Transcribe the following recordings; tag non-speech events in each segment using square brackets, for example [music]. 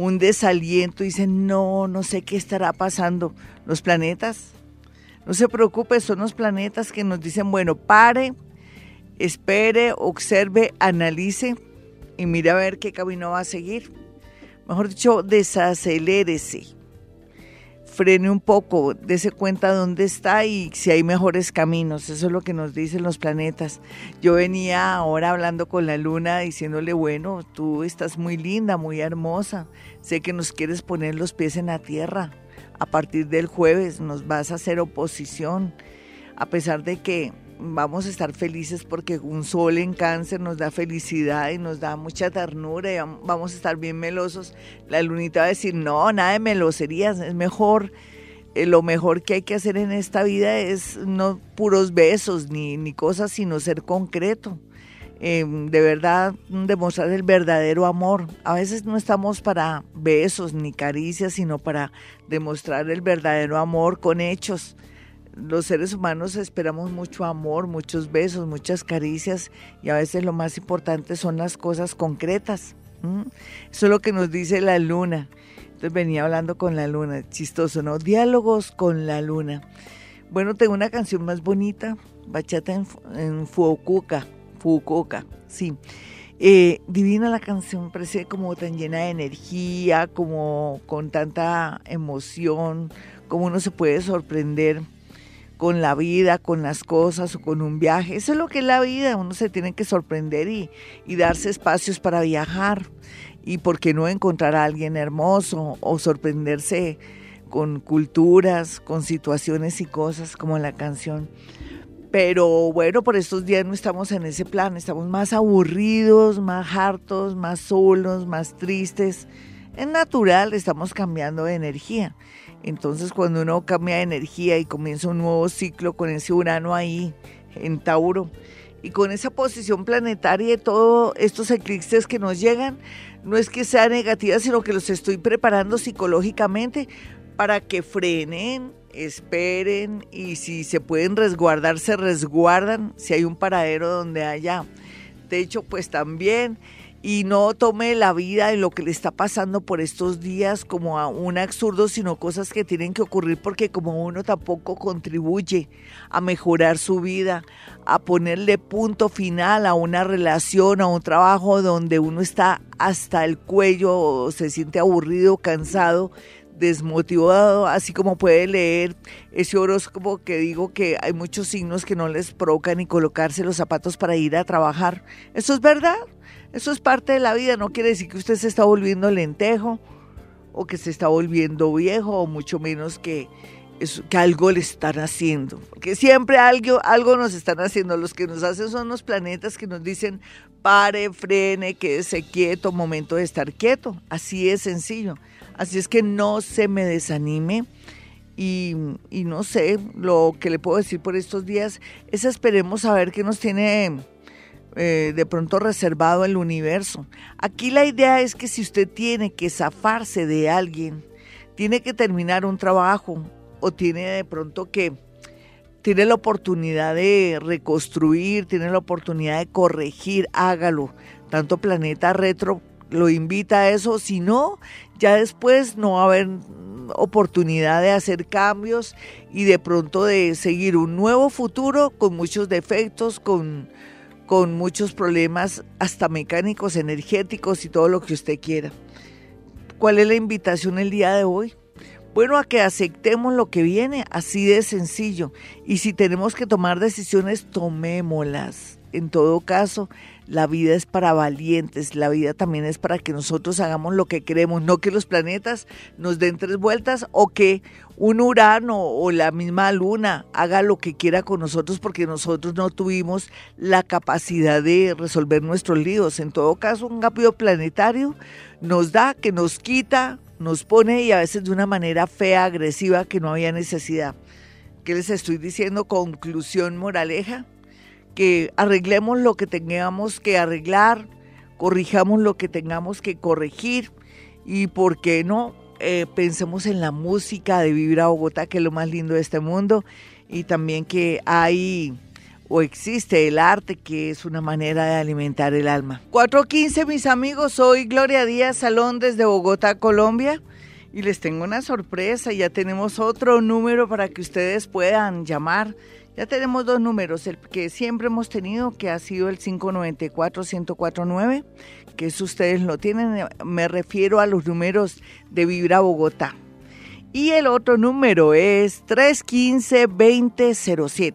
Un desaliento dicen, no, no sé qué estará pasando. Los planetas, no se preocupe, son los planetas que nos dicen, bueno, pare, espere, observe, analice y mire a ver qué camino va a seguir. Mejor dicho, desacelérese frene un poco, dése cuenta dónde está y si hay mejores caminos. Eso es lo que nos dicen los planetas. Yo venía ahora hablando con la luna diciéndole, bueno, tú estás muy linda, muy hermosa. Sé que nos quieres poner los pies en la tierra. A partir del jueves nos vas a hacer oposición. A pesar de que vamos a estar felices porque un sol en cáncer nos da felicidad y nos da mucha ternura y vamos a estar bien melosos. La lunita va a decir, no, nada de meloserías, es mejor, eh, lo mejor que hay que hacer en esta vida es no puros besos ni, ni cosas, sino ser concreto. Em, de verdad demostrar el verdadero amor. A veces no estamos para besos ni caricias, sino para demostrar el verdadero amor con hechos los seres humanos esperamos mucho amor, muchos besos, muchas caricias y a veces lo más importante son las cosas concretas. Eso es lo que nos dice la luna. Entonces venía hablando con la luna, chistoso, ¿no? Diálogos con la luna. Bueno, tengo una canción más bonita, Bachata en, en Fukuoka, sí. Eh, divina la canción, parece como tan llena de energía, como con tanta emoción, como uno se puede sorprender con la vida, con las cosas o con un viaje. Eso es lo que es la vida, uno se tiene que sorprender y, darse espacios para viajar y por qué no encontrar a alguien hermoso o sorprenderse con culturas, con situaciones y cosas como la canción. Pero bueno, por estos días no estamos en ese plan, estamos más aburridos, más hartos, más solos, más tristes. Es natural, estamos cambiando de energía. Entonces cuando uno cambia de energía y comienza un nuevo ciclo con ese Urano ahí en Tauro y con esa posición planetaria de todos estos eclipses que nos llegan, no es que sea negativa, sino que los estoy preparando psicológicamente para que frenen, esperen y si se pueden resguardar, se resguardan, si hay un paradero donde haya techo, pues también y no tome la vida y lo que le está pasando por estos días como a un absurdo, sino cosas que tienen que ocurrir porque como uno tampoco contribuye a mejorar su vida, a ponerle punto final a una relación, a un trabajo donde uno está hasta el cuello, se siente aburrido, cansado, desmotivado, así como puede leer ese horóscopo que digo que hay muchos signos que no les provocan ni colocarse los zapatos para ir a trabajar. ¿Eso es verdad? Eso es parte de la vida, no quiere decir que usted se está volviendo lentejo o que se está volviendo viejo o mucho menos que, que algo le están haciendo. Porque siempre algo, algo nos están haciendo. Los que nos hacen son los planetas que nos dicen pare, frene, quédese quieto, momento de estar quieto. Así es sencillo. Así es que no se me desanime. Y, y no sé, lo que le puedo decir por estos días es esperemos a ver qué nos tiene eh, de pronto reservado el universo. Aquí la idea es que si usted tiene que zafarse de alguien, tiene que terminar un trabajo o tiene de pronto que, tiene la oportunidad de reconstruir, tiene la oportunidad de corregir, hágalo. Tanto Planeta Retro lo invita a eso, si no, ya después no va a haber oportunidad de hacer cambios y de pronto de seguir un nuevo futuro con muchos defectos, con con muchos problemas, hasta mecánicos, energéticos y todo lo que usted quiera. ¿Cuál es la invitación el día de hoy? Bueno, a que aceptemos lo que viene, así de sencillo. Y si tenemos que tomar decisiones, tomémoslas. En todo caso, la vida es para valientes, la vida también es para que nosotros hagamos lo que queremos, no que los planetas nos den tres vueltas o que un Urano o la misma Luna haga lo que quiera con nosotros porque nosotros no tuvimos la capacidad de resolver nuestros líos. En todo caso, un cambio planetario nos da, que nos quita, nos pone y a veces de una manera fea, agresiva, que no había necesidad. ¿Qué les estoy diciendo? Conclusión moraleja, que arreglemos lo que tengamos que arreglar, corrijamos lo que tengamos que corregir y, ¿por qué no? Eh, pensemos en la música de Vibra Bogotá, que es lo más lindo de este mundo, y también que hay o existe el arte, que es una manera de alimentar el alma. 4.15, mis amigos, soy Gloria Díaz Salón desde Bogotá, Colombia. Y les tengo una sorpresa, ya tenemos otro número para que ustedes puedan llamar. Ya tenemos dos números, el que siempre hemos tenido, que ha sido el 594-1049, que es ustedes lo tienen, me refiero a los números de Vibra Bogotá. Y el otro número es 315-2007.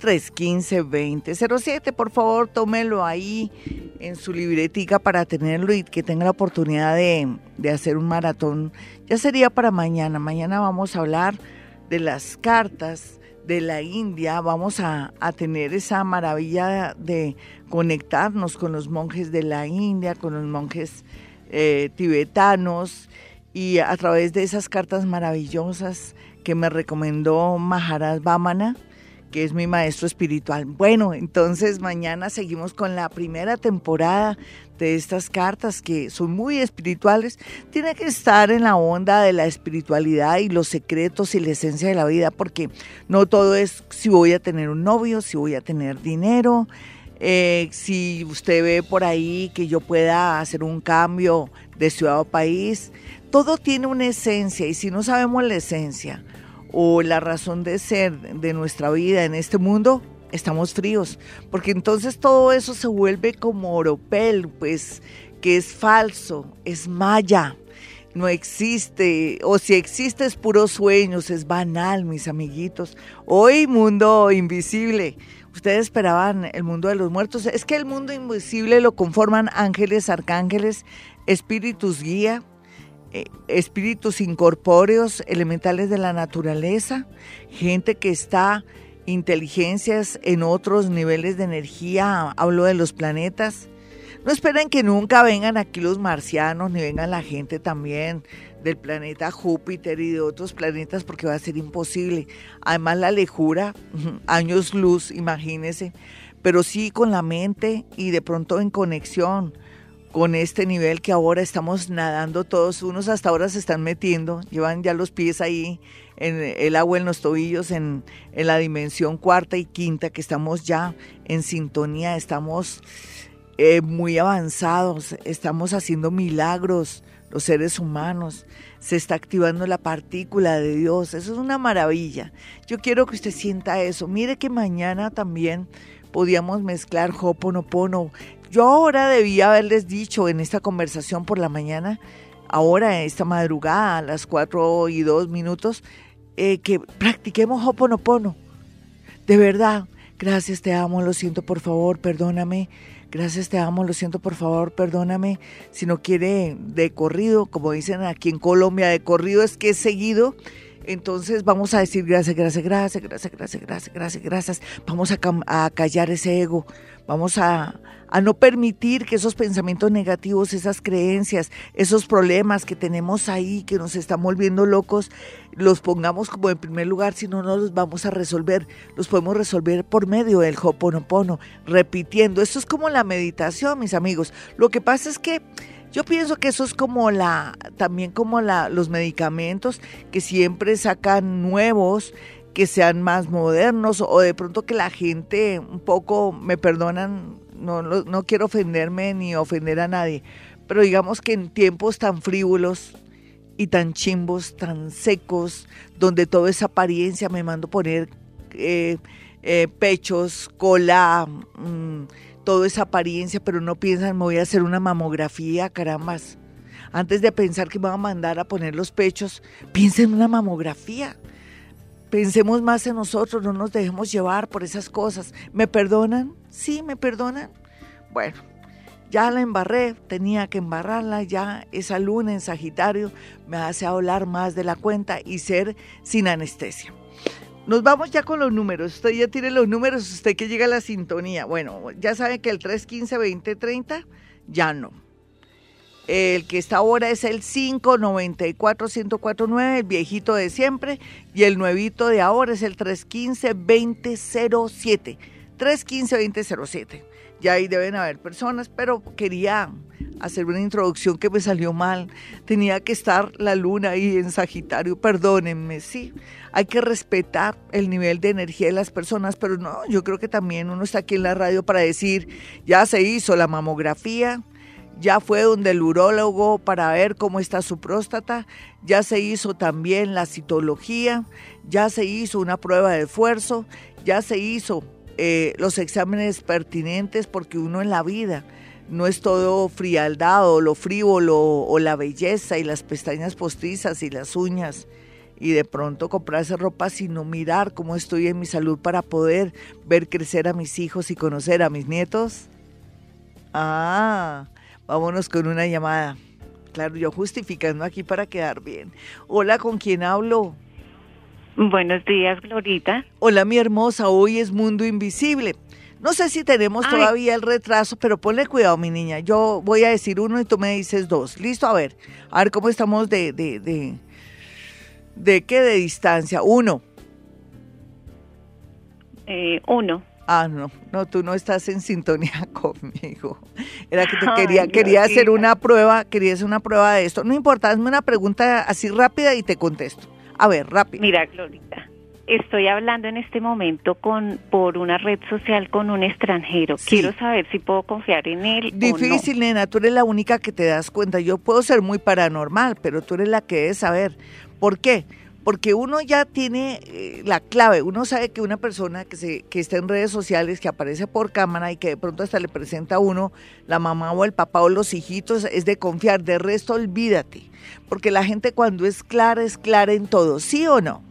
315-2007. Por favor, tómelo ahí en su libretica para tenerlo y que tenga la oportunidad de, de, hacer un maratón. Ya sería para mañana. Mañana vamos a hablar de las cartas de la India. Vamos a, a tener esa maravilla de conectarnos con los monjes de la India, con los monjes eh, tibetanos y a través de esas cartas maravillosas que me recomendó Maharaj Vamana que es mi maestro espiritual. Bueno, entonces mañana seguimos con la primera temporada de estas cartas que son muy espirituales. Tiene que estar en la onda de la espiritualidad y los secretos y la esencia de la vida, porque no todo es si voy a tener un novio, si voy a tener dinero. Eh, si usted ve por ahí que yo pueda hacer un cambio de ciudad o país, todo tiene una esencia y si no sabemos la esencia, o la razón de ser de nuestra vida en este mundo, estamos fríos, porque entonces todo eso se vuelve como oropel, pues que es falso, es maya, no existe, o si existe es puros sueños, es banal, mis amiguitos. Hoy mundo invisible. Ustedes esperaban el mundo de los muertos. Es que el mundo invisible lo conforman ángeles, arcángeles, espíritus guía, eh, espíritus incorpóreos, elementales de la naturaleza, gente que está, inteligencias en otros niveles de energía, hablo de los planetas. No esperen que nunca vengan aquí los marcianos, ni vengan la gente también del planeta Júpiter y de otros planetas, porque va a ser imposible. Además, la lejura, [laughs] años luz, imagínense, pero sí con la mente y de pronto en conexión con este nivel que ahora estamos nadando todos, unos hasta ahora se están metiendo, llevan ya los pies ahí en el agua en los tobillos, en, en la dimensión cuarta y quinta, que estamos ya en sintonía, estamos eh, muy avanzados, estamos haciendo milagros los seres humanos, se está activando la partícula de Dios, eso es una maravilla. Yo quiero que usted sienta eso. Mire que mañana también podíamos mezclar Hoponopono, yo ahora debía haberles dicho en esta conversación por la mañana, ahora esta madrugada a las 4 y 2 minutos, eh, que practiquemos Hoponopono. De verdad, gracias, te amo, lo siento, por favor, perdóname. Gracias, te amo, lo siento, por favor, perdóname. Si no quiere de corrido, como dicen aquí en Colombia, de corrido es que es seguido. Entonces vamos a decir gracias, gracias, gracias, gracias, gracias, gracias, gracias, gracias. Vamos a, callar ese ego. Vamos a, a no permitir que esos pensamientos negativos, esas creencias, esos problemas que tenemos ahí, que nos están volviendo locos, los pongamos como en primer lugar, si no, no los vamos a resolver. Los podemos resolver por medio del Hoponopono, repitiendo. Esto es como la meditación, mis amigos. Lo que pasa es que yo pienso que eso es como la, también como la, los medicamentos que siempre sacan nuevos, que sean más modernos o de pronto que la gente un poco, me perdonan no, no, quiero ofenderme ni ofender a nadie, pero digamos que en tiempos tan frívolos y tan chimbos, tan secos, donde todo es apariencia, me mando poner eh, eh, pechos, cola, mm, todo es apariencia, pero no piensan, me voy a hacer una mamografía, carambas. Antes de pensar que me van a mandar a poner los pechos, piensen en una mamografía. Pensemos más en nosotros, no nos dejemos llevar por esas cosas. ¿Me perdonan? Sí, me perdonan. Bueno, ya la embarré, tenía que embarrarla, ya esa luna en Sagitario me hace hablar más de la cuenta y ser sin anestesia. Nos vamos ya con los números. Usted ya tiene los números, usted que llega a la sintonía. Bueno, ya sabe que el 315-2030 ya no. El que está ahora es el 594-1049, el viejito de siempre, y el nuevito de ahora es el 315-2007. 315-2007. Ya ahí deben haber personas, pero quería hacer una introducción que me salió mal. Tenía que estar la luna ahí en Sagitario, perdónenme, sí. Hay que respetar el nivel de energía de las personas, pero no, yo creo que también uno está aquí en la radio para decir, ya se hizo la mamografía, ya fue donde el urólogo para ver cómo está su próstata, ya se hizo también la citología, ya se hizo una prueba de esfuerzo, ya se hizo eh, los exámenes pertinentes porque uno en la vida no es todo frialdad o lo frívolo o la belleza y las pestañas postizas y las uñas y de pronto comprarse ropa sino mirar cómo estoy en mi salud para poder ver crecer a mis hijos y conocer a mis nietos. Ah, vámonos con una llamada. Claro, yo justificando aquí para quedar bien. Hola, ¿con quién hablo? Buenos días, Glorita. Hola, mi hermosa. Hoy es Mundo Invisible. No sé si tenemos todavía el retraso, pero ponle cuidado, mi niña. Yo voy a decir uno y tú me dices dos. Listo, a ver. A ver cómo estamos de, de, de, de qué de distancia. Uno. Eh, uno. Ah, no, no, tú no estás en sintonía [laughs] conmigo. Era que te quería, quería hacer una prueba, quería hacer una prueba de esto. No importa, hazme una pregunta así rápida y te contesto. A ver, rápido. Mira, Glorita estoy hablando en este momento con por una red social con un extranjero. Quiero saber si puedo confiar en él. Difícil, nena, tú eres la única que te das cuenta. Yo puedo ser muy paranormal, pero tú eres la que debe saber. ¿Por qué? Porque uno ya tiene eh, la clave, uno sabe que una persona que, se, que está en redes sociales, que aparece por cámara y que de pronto hasta le presenta a uno la mamá o el papá o los hijitos, es de confiar. De resto, olvídate. Porque la gente cuando es clara, es clara en todo, ¿sí o no?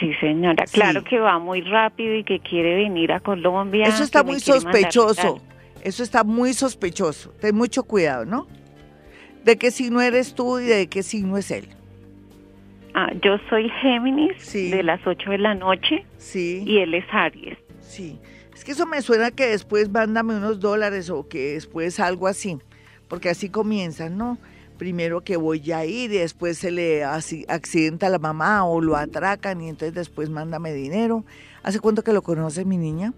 Sí, señora. Claro que va muy rápido y que quiere venir a Colombia. Eso está muy sospechoso. Eso está muy sospechoso. Ten mucho cuidado, ¿no? ¿De qué signo eres tú y de qué signo es él? Ah, yo soy Géminis de las 8 de la noche. Sí. Y él es Aries. Sí. Es que eso me suena que después mándame unos dólares o que después algo así. Porque así comienzan, ¿no? Primero que voy a ir y después se le accidenta a la mamá o lo atracan y entonces después mándame dinero. ¿Hace cuánto que lo conoce mi niña?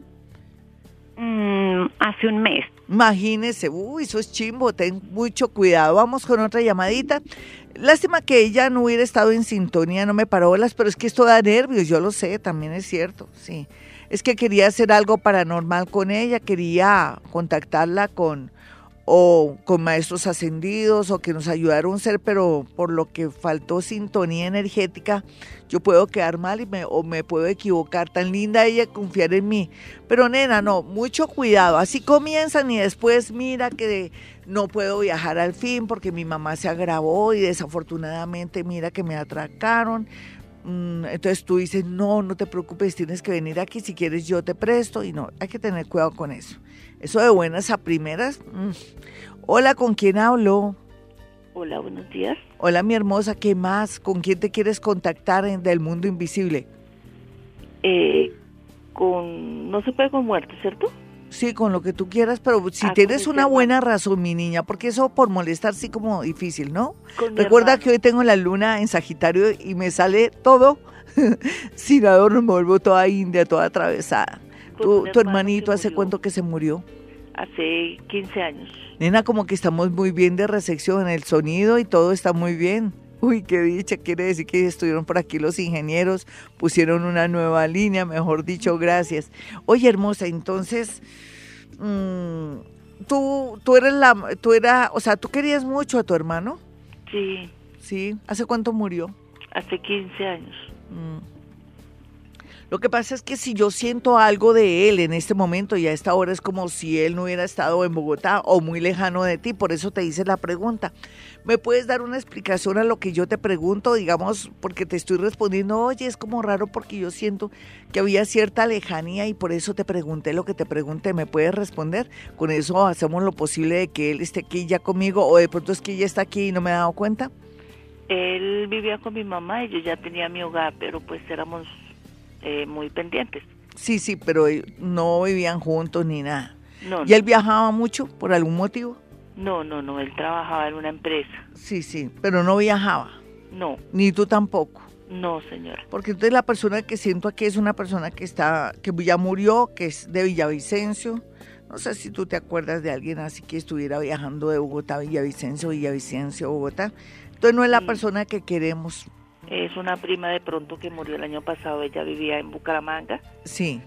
Mm, hace un mes. Imagínese, uy, eso es chimbo, ten mucho cuidado. Vamos con otra llamadita. Lástima que ella no hubiera estado en sintonía, no me paró las, pero es que esto da nervios, yo lo sé, también es cierto, sí. Es que quería hacer algo paranormal con ella, quería contactarla con, o con maestros ascendidos o que nos ayudaron a ser, pero por lo que faltó sintonía energética, yo puedo quedar mal y me, o me puedo equivocar. Tan linda ella confiar en mí. Pero nena, no, mucho cuidado. Así comienzan y después mira que no puedo viajar al fin porque mi mamá se agravó y desafortunadamente mira que me atracaron. Mm, entonces tú dices, no, no te preocupes, tienes que venir aquí, si quieres yo te presto y no, hay que tener cuidado con eso. Eso de buenas a primeras. Mm. Hola, ¿con quién hablo? Hola, buenos días. Hola, mi hermosa, ¿qué más? ¿Con quién te quieres contactar en del mundo invisible? Eh, con, no se puede con muerte, ¿cierto? Sí, con lo que tú quieras, pero si ah, tienes una buena razón, mi niña, porque eso por molestar sí como difícil, ¿no? Recuerda que hoy tengo la luna en Sagitario y me sale todo [laughs] sin adorno, me vuelvo toda india, toda atravesada. ¿Tu, tu hermanito hace cuánto que se murió? Hace 15 años. Nena, como que estamos muy bien de recepción, el sonido y todo está muy bien. Uy, qué dicha, quiere decir que estuvieron por aquí los ingenieros, pusieron una nueva línea, mejor dicho, gracias. Oye, hermosa, entonces, mm, tú, tú eres la, tú era, o sea, ¿tú querías mucho a tu hermano? Sí. Sí, ¿hace cuánto murió? Hace 15 años. Mm. Lo que pasa es que si yo siento algo de él en este momento y a esta hora es como si él no hubiera estado en Bogotá o muy lejano de ti, por eso te hice la pregunta. ¿Me puedes dar una explicación a lo que yo te pregunto, digamos, porque te estoy respondiendo, oye, es como raro porque yo siento que había cierta lejanía y por eso te pregunté lo que te pregunté, ¿me puedes responder? Con eso hacemos lo posible de que él esté aquí ya conmigo o de pronto es que ella está aquí y no me he dado cuenta. Él vivía con mi mamá y yo ya tenía mi hogar, pero pues éramos eh, muy pendientes. Sí, sí, pero no vivían juntos ni nada. ¿Y él viajaba mucho por algún motivo? No, no, no, él trabajaba en una empresa. Sí, sí, pero no viajaba. No. Ni tú tampoco. No, señora. Porque entonces la persona que siento aquí es una persona que está, que ya murió, que es de Villavicencio. No sé si tú te acuerdas de alguien así que estuviera viajando de Bogotá a Villavicencio, Villavicencio, Bogotá. Entonces no es la persona que queremos. Es una prima de pronto que murió el año pasado. Ella vivía en Bucaramanga. Sí.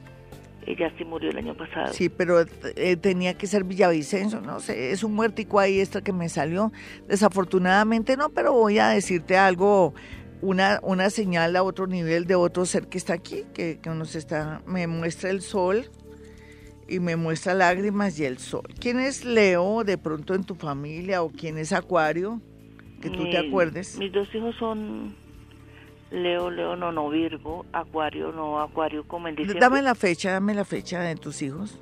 Ella sí murió el año pasado. Sí, pero eh, tenía que ser Villavicencio, no sé, es un muertico ahí esta que me salió. Desafortunadamente no, pero voy a decirte algo, una, una señal a otro nivel de otro ser que está aquí, que, que nos está, me muestra el sol y me muestra lágrimas y el sol. ¿Quién es Leo de pronto en tu familia o quién es Acuario? Que tú te acuerdes. Mis dos hijos son Leo, Leo, no, no, Virgo, Acuario, no, Acuario como en diciembre. Dame la fecha, dame la fecha de tus hijos.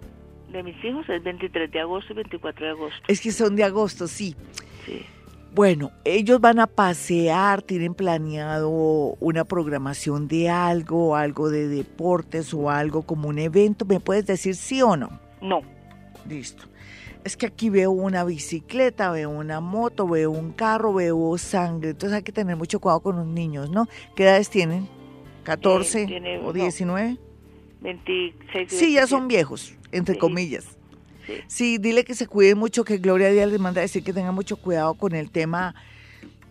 De mis hijos es 23 de agosto y 24 de agosto. Es que son de agosto, sí. Sí. Bueno, ellos van a pasear, tienen planeado una programación de algo, algo de deportes o algo como un evento. ¿Me puedes decir sí o no? No. Listo. Es que aquí veo una bicicleta, veo una moto, veo un carro, veo sangre. Entonces hay que tener mucho cuidado con los niños, ¿no? ¿Qué edades tienen? ¿14 tiene- o no. 19? 26 y Sí, ya 27. son viejos, entre Sí. comillas. Sí. Sí, dile que se cuide mucho, que Gloria Díaz les manda a decir que tengan mucho cuidado con el tema.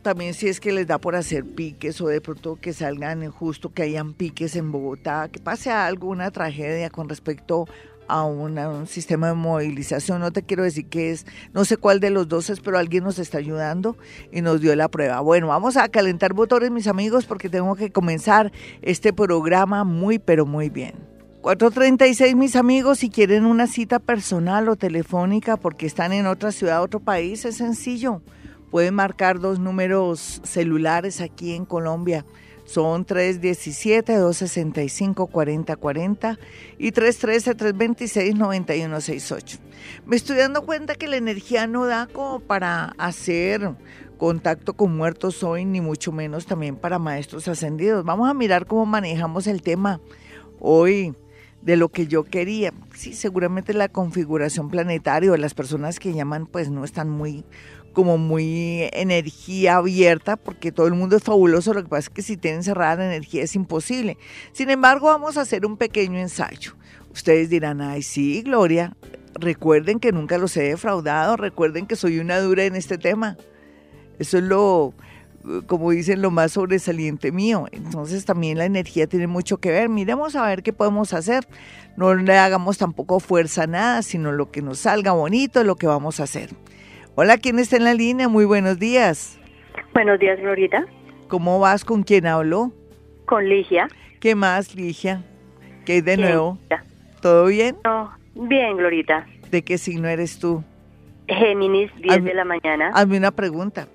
También si es que les da por hacer piques o de pronto que salgan justo que hayan piques en Bogotá, que pase algo, una tragedia con respecto a un sistema de movilización. No te quiero decir que es, no sé cuál de los dos es, pero alguien nos está ayudando y nos dio la prueba. Bueno, vamos a calentar motores, mis amigos, porque tengo que comenzar este programa muy, pero muy bien. 436, mis amigos, si quieren una cita personal o telefónica porque están en otra ciudad, otro país, es sencillo. Pueden marcar dos números celulares aquí en Colombia. Son 317-265-4040 y 313-326-9168. Me estoy dando cuenta que la energía no da como para hacer contacto con muertos hoy, ni mucho menos también para maestros ascendidos. Vamos a mirar cómo manejamos el tema hoy de lo que yo quería. Sí, seguramente la configuración planetaria o las personas que llaman pues no están muy como muy energía abierta porque todo el mundo es fabuloso, lo que pasa es que si tienen cerrada la energía es imposible. Sin embargo, vamos a hacer un pequeño ensayo. Ustedes dirán, ay sí, Gloria, recuerden que nunca los he defraudado, recuerden que soy una dura en este tema. Eso es lo, como dicen, lo más sobresaliente mío. Entonces también la energía tiene mucho que ver. Miremos a ver qué podemos hacer. No le hagamos tampoco fuerza a nada, sino lo que nos salga bonito lo que vamos a hacer. Hola, ¿quién está en la línea? Muy buenos días. Buenos días, Glorita. ¿Cómo vas? ¿Con quién hablo? Con Ligia. ¿Qué más, Ligia? ¿Qué hay de Bien, nuevo? ¿Todo bien? No, bien, Glorita. ¿De qué signo eres tú? Géminis, 10 Hazme- de la mañana. Hazme una pregunta.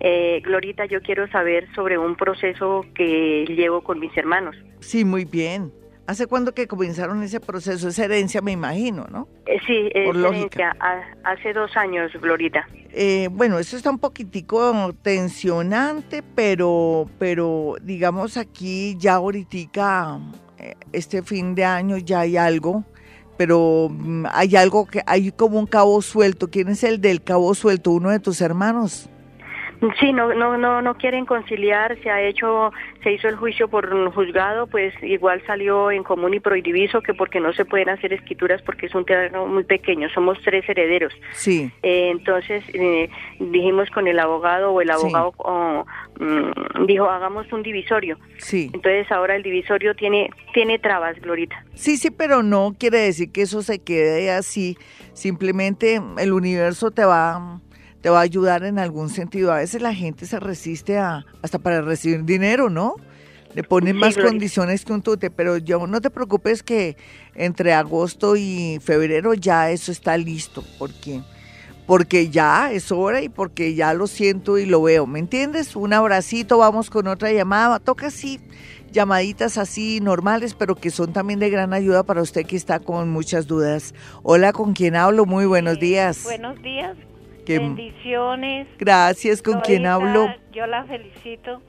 Eh, Glorita, yo quiero saber sobre un proceso que llevo con mis hermanos. Sí, muy bien. ¿Hace cuándo que comenzaron ese proceso? Es herencia, me imagino, ¿no? Eh, sí, es Por herencia. Ha- hace dos años, Glorita. Eh, bueno, eso está un poquitico tensionante, pero, pero digamos aquí ya ahorita, eh, este fin de año ya hay algo, pero mm, hay algo que hay como un cabo suelto. ¿Quién es el del cabo suelto? ¿Uno de tus hermanos? Sí, no, no, no, no quieren conciliar. Se ha hecho, se hizo el juicio por un juzgado, pues igual salió en común y prohibido que porque no se pueden hacer escrituras porque es un terreno muy pequeño. Somos tres herederos. Sí, Eh, entonces eh, dijimos con el abogado o el Sí. abogado oh, mm, dijo hagamos un divisorio. sí. Entonces ahora el divisorio tiene tiene trabas, Glorita. Sí, sí, pero no quiere decir que eso se quede así. Simplemente el universo te va, te va a ayudar en algún sentido. A veces la gente se resiste a, hasta para recibir dinero, ¿no? Le ponen Sí, más Gloria. condiciones que un tute, pero yo no te preocupes que entre agosto y febrero ya eso está listo, porque porque ya es hora y porque ya lo siento y lo veo, ¿me entiendes? Un abracito, vamos con otra llamada, toca así llamaditas así normales, pero que son también de gran ayuda para usted que está con muchas dudas. Hola, ¿con quién hablo? Muy buenos días. Buenos días. Que- Bendiciones. Gracias, ¿con quién hablo? Yo la felicito.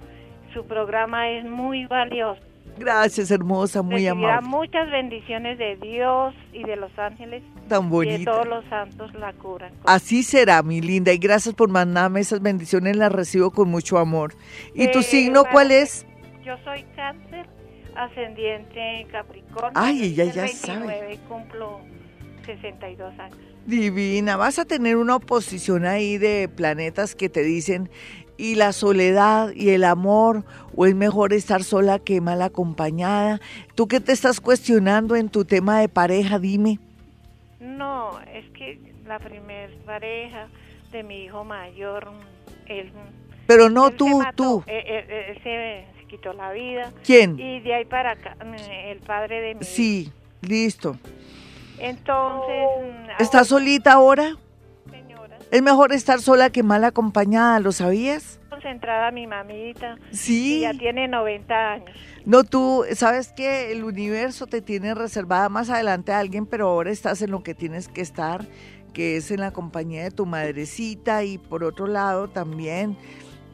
Su programa es muy valioso. Gracias, hermosa, muy Recibirá amable. muchas bendiciones de Dios y de los ángeles Tan y de bonita. todos los santos la curan. Así será, mi linda, y gracias por mandarme esas bendiciones, las recibo con mucho amor. ¿Y tu Eh, signo para cuál es? Yo soy cáncer, ascendiente en Capricornio. Ay, ella el ya 29 cumplo 62 años. Divina, vas a tener una oposición ahí de planetas que te dicen, y la soledad y el amor, o es mejor estar sola que mal acompañada. ¿Tú qué te estás cuestionando en tu tema de pareja? Dime. No, es que la primer pareja de mi hijo mayor, él, Pero no él se tú, mató, tú. Él, él- él se, se quitó la vida. ¿Quién? Y de ahí para acá, mm, el padre de mi Sí, listo. Entonces, mm, ¿Estás ahora, solita ahora? señora, Es mejor estar sola que mal acompañada, ¿lo sabías? concentrada mi mamita, que Sí. ya tiene 90 años. No, tú sabes que el universo te tiene reservada más adelante a alguien, pero ahora estás en lo que tienes que estar, que es en la compañía de tu madrecita y por otro lado también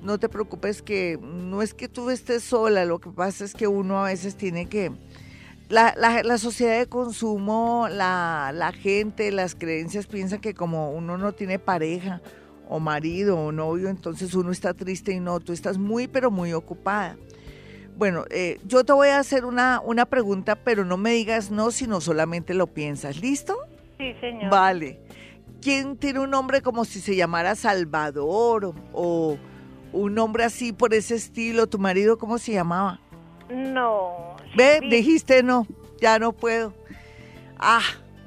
no te preocupes que no es que tú estés sola, lo que pasa es que uno a veces tiene que... La, la, la sociedad de consumo, la, la gente, las creencias piensan que como uno no tiene pareja o marido o novio, entonces uno está triste y no, tú estás muy pero muy ocupada. Bueno, eh, yo te voy a hacer una, una pregunta, pero no me digas no, sino solamente lo piensas. ¿Listo? Sí, señor. Vale. ¿Quién tiene un nombre como si se llamara Salvador o, o un nombre así por ese estilo? ¿Tu marido cómo se llamaba? No. Ve, sí, dijiste no, ya no puedo. Ah,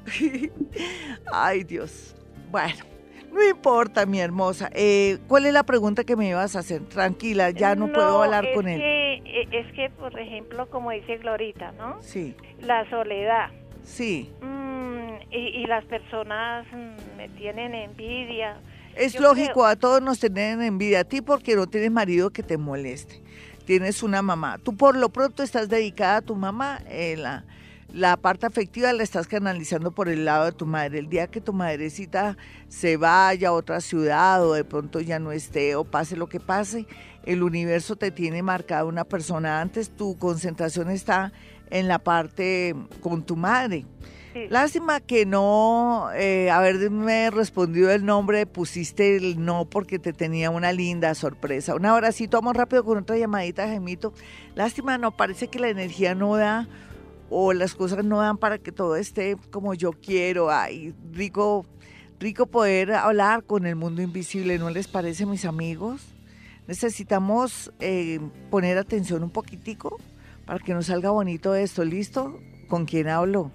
[laughs] ay Dios. Bueno, no importa, mi hermosa. Eh, ¿Cuál es la pregunta que me ibas a hacer? Tranquila, ya no, puedo hablar con él. que- eh, es que, por ejemplo, como dice Glorita, ¿no? Sí, La soledad. sí. Mm, y, y las personas mm, me tienen envidia. Es Yo lógico, creo- a todos nos tienen envidia. A ti porque no tienes marido que te moleste. Tienes una mamá. Tú por lo pronto estás dedicada a tu mamá. eh, la, la parte afectiva la estás canalizando por el lado de tu madre. El día que tu madrecita se vaya a otra ciudad o de pronto ya no esté o pase lo que pase, el universo te tiene marcada una persona. Antes tu concentración está en la parte con tu madre. Lástima que no eh, haberme respondido el nombre, pusiste el no porque te tenía una linda sorpresa. Un abracito, vamos rápido con otra llamadita, Gemito. Lástima, no, parece que la energía no da o las cosas no dan para que todo esté como yo quiero. Ay, rico, rico poder hablar con el mundo invisible, ¿no les parece, mis amigos? Necesitamos eh, poner atención un poquitico para que nos salga bonito esto, ¿listo? ¿Con quién hablo?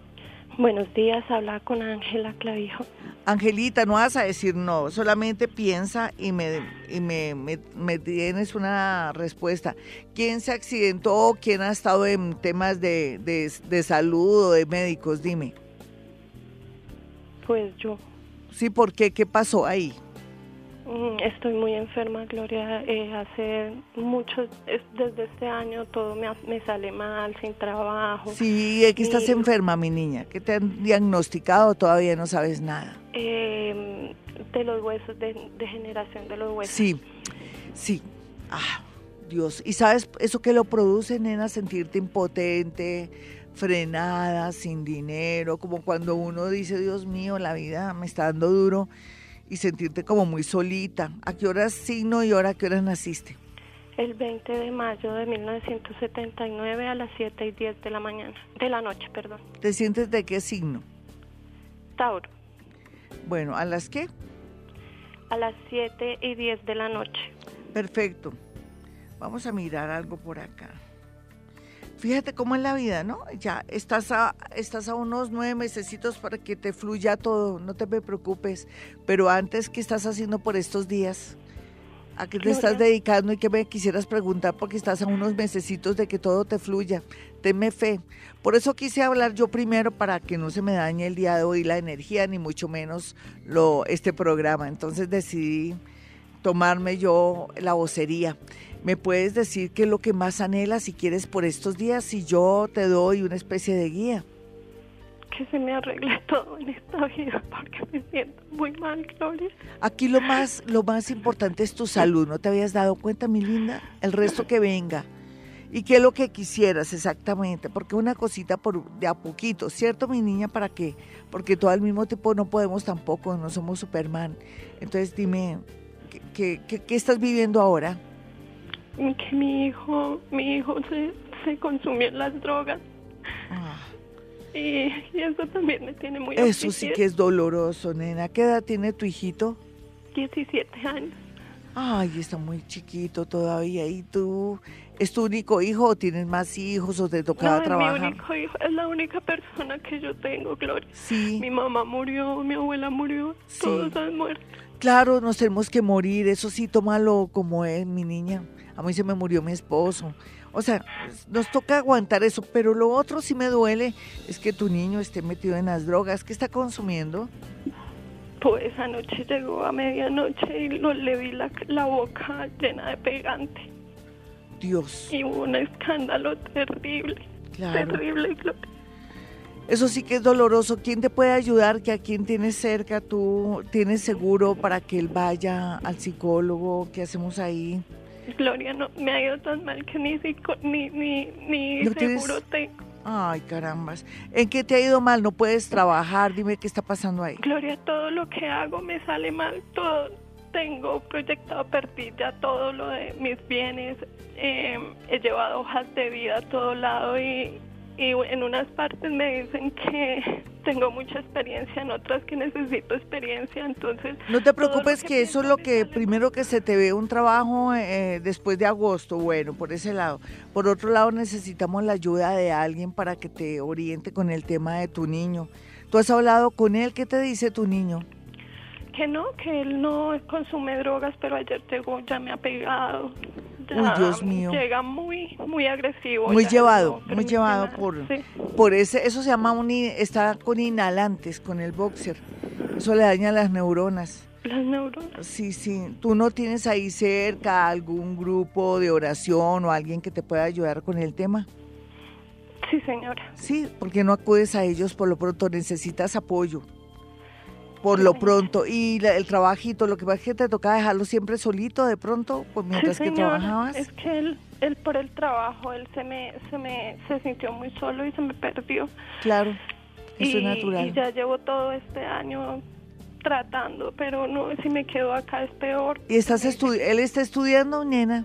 Buenos días, habla con Ángela Clavijo. Angelita, no vas a decir no, solamente piensa y me, y me, me- me tienes una respuesta. ¿Quién se accidentó? ¿Quién ha estado en temas de, de, de salud o de médicos? Dime. Pues yo Sí, ¿por qué? ¿Qué pasó ahí? Mm, estoy muy enferma, Gloria. Eh, hace mucho, es- desde este año todo me, me sale mal, sin trabajo. Sí, ¿de qué estás enferma, mi niña? ¿Qué te han diagnosticado? Todavía no sabes nada. Eh, de los huesos, de degeneración de los huesos. Sí, sí. Ah, Dios. ¿Y sabes eso que lo produce, nena? Sentirte impotente, frenada, sin dinero, como cuando uno dice, Dios mío, la vida me está dando duro y sentirte como muy solita. ¿A qué hora signo y hora a qué hora naciste? El 20 de mayo de 1979 a las 7 y 10 de la mañana, de la noche, perdón. ¿Te sientes de qué signo? Tauro, Bueno, ¿a las qué? a las 7 y 10 de la noche. Perfecto. Vamos a mirar algo por acá. Fíjate cómo es la vida, ¿no? Ya estás a, estás a unos nueve mesecitos para que te fluya todo, no te me preocupes. Pero antes, ¿qué estás haciendo por estos días? ¿A qué te Gloria. estás dedicando y qué me quisieras preguntar? Porque estás a unos mesecitos de que todo te fluya. Tenme fe. Por eso quise hablar yo primero para que no se me dañe el día de hoy la energía, ni mucho menos lo, este programa. Entonces decidí tomarme yo la vocería. ¿Me puedes decir qué es lo que más anhelas si quieres por estos días y yo te doy una especie de guía? Que se me arregle [laughs] todo en esta vida porque me siento muy mal, Gloria. Aquí lo más, lo más importante es tu salud, ¿no te habías dado cuenta, mi linda? El resto que venga. ¿Y qué es lo que quisieras exactamente? Porque una cosita por, de a poquito, ¿cierto, mi niña? ¿Para qué? Porque todo al mismo tiempo no podemos tampoco, no somos Superman. Entonces dime, ¿qué, qué, estás viviendo ahora? Que mi hijo, mi hijo se, se consumió en las drogas. Ah. Y, eso también me tiene muy Eso sí que es doloroso, nena. ¿Qué edad tiene tu hijito? 17 años. Ay, está muy chiquito todavía. ¿Y tú? ¿Es tu único hijo o tienes más hijos o te tocaba trabajar? Es mi único hijo, es la única persona que yo tengo, Gloria. Sí. Mi mamá murió, mi abuela murió, todos han muerto. Claro, nos tenemos que morir, eso sí, tómalo como es, mi niña. A mí se me murió mi esposo. O sea, nos toca aguantar eso, pero lo otro sí me duele es que tu niño esté metido en las drogas. ¿Qué está consumiendo? Pues anoche llegó a medianoche y lo, le vi la, la boca llena de pegante. Dios. Y hubo un escándalo terrible. Claro. Terrible, Eso sí que es doloroso. ¿Quién te puede ayudar? ¿Que a quién tienes cerca? ¿Tú tienes seguro para que él vaya al psicólogo? ¿Qué hacemos ahí? Gloria, no me ha ido tan mal que ni, ni, ni, ni seguro tengo. Ay, carambas. ¿En qué te ha ido mal? ¿No puedes trabajar? Dime qué está pasando ahí. Gloria, todo lo que hago me sale mal. Todo tengo proyectado perder ya todo lo de mis bienes. Eh, he llevado hojas de vida a todo lado y y en unas partes me dicen que tengo mucha experiencia, en otras que necesito experiencia, entonces... No te preocupes que, eso es lo que primero que se te ve un trabajo eh, después de agosto, bueno, por ese lado. Por otro lado necesitamos la ayuda de alguien para que te oriente con el tema de tu niño. ¿Tú has hablado con él? ¿Qué te dice tu niño? Que no, que él no consume drogas, pero ayer llegó, ya me ha pegado. Uy, Dios mío. Llega muy, muy agresivo. Muy llevado, muy llevado por, por ese, eso se llama un, está con inhalantes, con el boxer. Eso le daña las neuronas. Las neuronas. Sí, sí. ¿Tú no tienes ahí cerca algún grupo de oración o alguien que te pueda ayudar con el tema? Sí, señora. Sí, porque no acudes a ellos por lo pronto, necesitas apoyo por lo pronto. Y el trabajito, lo que pasa es que te tocaba dejarlo siempre solito de pronto, pues mientras que trabajabas. Es que él, él por el trabajo, él se me, se me, se sintió muy solo y se me perdió. Claro, eso es natural. Y ya llevo todo este año tratando, pero no, si me quedo acá es peor. ¿Y estás él está estudiando, nena?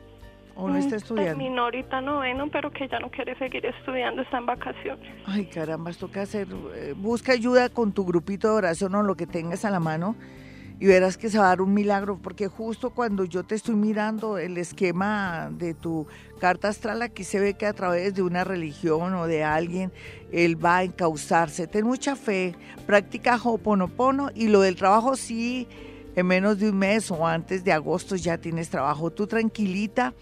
¿O no está estudiando? Terminó ahorita noveno, pero que ya no quiere seguir estudiando, está en vacaciones. Ay, caramba, que hacer. Eh, busca ayuda con tu grupito de oración o lo que tengas a la mano y verás que se va a dar un milagro, porque justo cuando yo te estoy mirando el esquema de tu carta astral, aquí se ve que a través de una religión o de alguien, él va a encauzarse. Ten mucha fe, practica Ho'oponopono y lo del trabajo sí en menos de un mes o antes de agosto ya tienes trabajo. Tú tranquilita,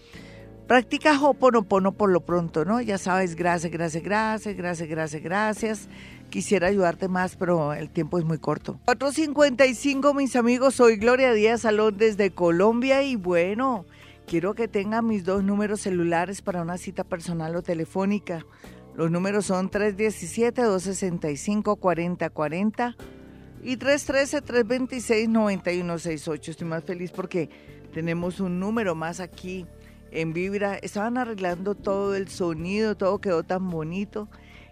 practica Hoponopono por lo pronto, ¿no? Ya sabes, gracias, gracias, gracias, gracias, gracias, gracias. Quisiera ayudarte más, pero el tiempo es muy corto. 455, mis amigos, soy Gloria Díaz Salón desde Colombia y bueno, quiero que tengan mis dos números celulares para una cita personal o telefónica. Los números son 317-265-4040 y 313-326-9168. Estoy más feliz porque tenemos un número más aquí en Vibra. Estaban arreglando todo el sonido, todo quedó tan bonito.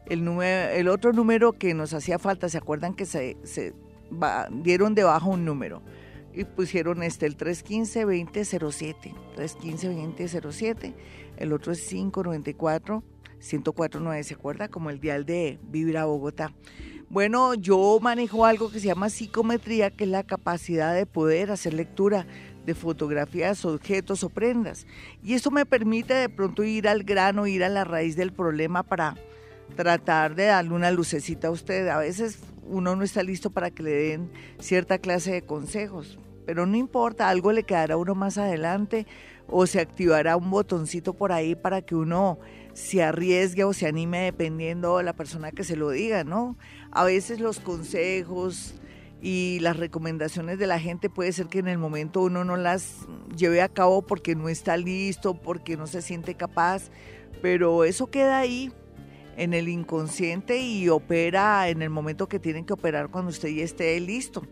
El, número, el otro número que nos hacía falta, ¿se acuerdan que se, se dieron debajo un número? Y pusieron este, el 315-2007. 315-2007. El otro es 594. 1049, ¿se acuerda? Como el dial de Vibra Bogotá. Bueno, yo manejo algo que se llama psicometría, que es la capacidad de poder hacer lectura de fotografías, objetos o prendas. Y eso me permite de pronto ir al grano, ir a la raíz del problema para tratar de darle una lucecita a usted. A veces uno no está listo para que le den cierta clase de consejos, pero no importa, algo le quedará a uno más adelante o se activará un botoncito por ahí para que uno se arriesgue o se anime dependiendo de la persona que se lo diga, ¿no? A veces los consejos y las recomendaciones de la gente puede ser que en el momento uno no las lleve a cabo porque no está listo, porque no se siente capaz, pero eso queda ahí en el inconsciente y opera en el momento que tienen que operar cuando usted ya esté listo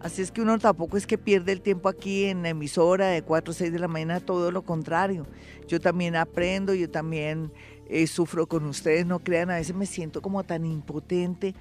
Así es que uno tampoco es que pierde el tiempo aquí en la emisora de 4 o 6 de la mañana, todo lo contrario. Yo también aprendo, yo también eh, sufro con ustedes, no crean, a veces me siento como tan impotente,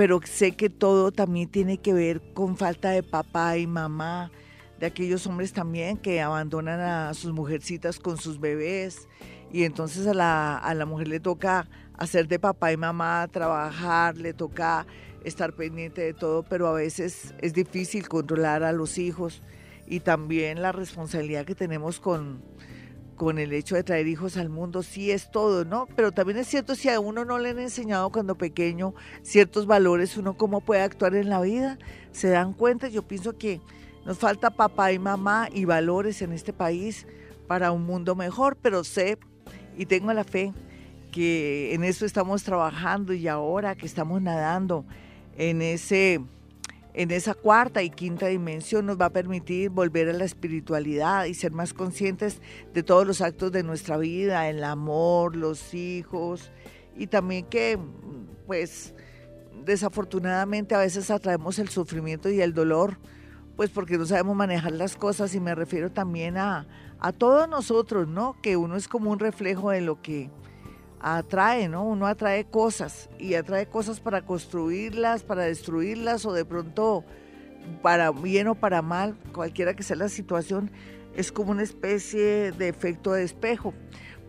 pero sé que todo también tiene que ver con falta de papá y mamá, de aquellos hombres también que abandonan a sus mujercitas con sus bebés. Y entonces a la, a la mujer le toca hacer de papá y mamá, trabajar, le toca estar pendiente de todo, pero a veces es difícil controlar a los hijos. Y también la responsabilidad que tenemos con, con el hecho de traer hijos al mundo, sí es todo, ¿no? Pero también es cierto, si a uno no le han enseñado cuando pequeño ciertos valores, uno cómo puede actuar en la vida, se dan cuenta, yo pienso que nos falta papá y mamá y valores en este país para un mundo mejor, pero sé y tengo la fe que en eso estamos trabajando y ahora que estamos nadando en ese en esa cuarta y quinta dimensión nos va a permitir volver a la espiritualidad y ser más conscientes de todos los actos de nuestra vida, el amor, los hijos y también que pues desafortunadamente a veces atraemos el sufrimiento y el dolor pues porque no sabemos manejar las cosas y me refiero también a, a todos nosotros, ¿no? Que uno es como un reflejo de lo que atrae, ¿no? Uno atrae cosas y atrae cosas para construirlas, para destruirlas o de pronto para bien o para mal, cualquiera que sea la situación, es como una especie de efecto de espejo.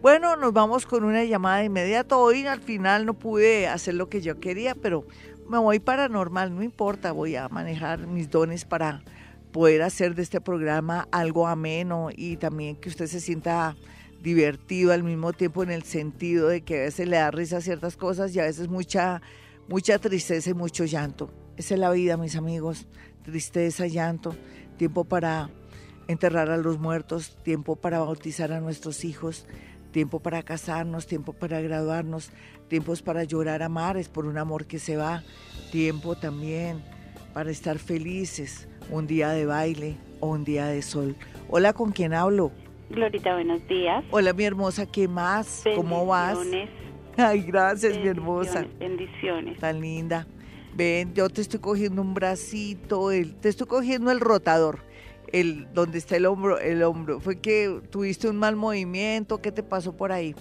Bueno, nos vamos con una llamada de inmediato. Hoy al final no pude hacer lo que yo quería, pero me voy paranormal, no importa, voy a manejar mis dones para poder hacer de este programa algo ameno y también que usted se sienta divertido al mismo tiempo en el sentido de que a veces le da risa a ciertas cosas y a veces mucha, mucha tristeza y mucho llanto. Esa es la vida, mis amigos. Tristeza, llanto, tiempo para enterrar a los muertos, tiempo para bautizar a nuestros hijos, tiempo para casarnos, tiempo para graduarnos, tiempos para llorar a mares por un amor que se va, tiempo también para estar felices, un día de baile o un día de sol. Hola, ¿con quién hablo? Glorita, buenos días. Hola, mi hermosa, ¿qué más? ¿Cómo vas? Ay, gracias, mi hermosa. Bendiciones. Tan linda. Ven, yo te estoy cogiendo un bracito, el, te estoy cogiendo el rotador, el donde está el hombro, el hombro. ¿Fue que tuviste un mal movimiento? ¿Qué te pasó por ahí?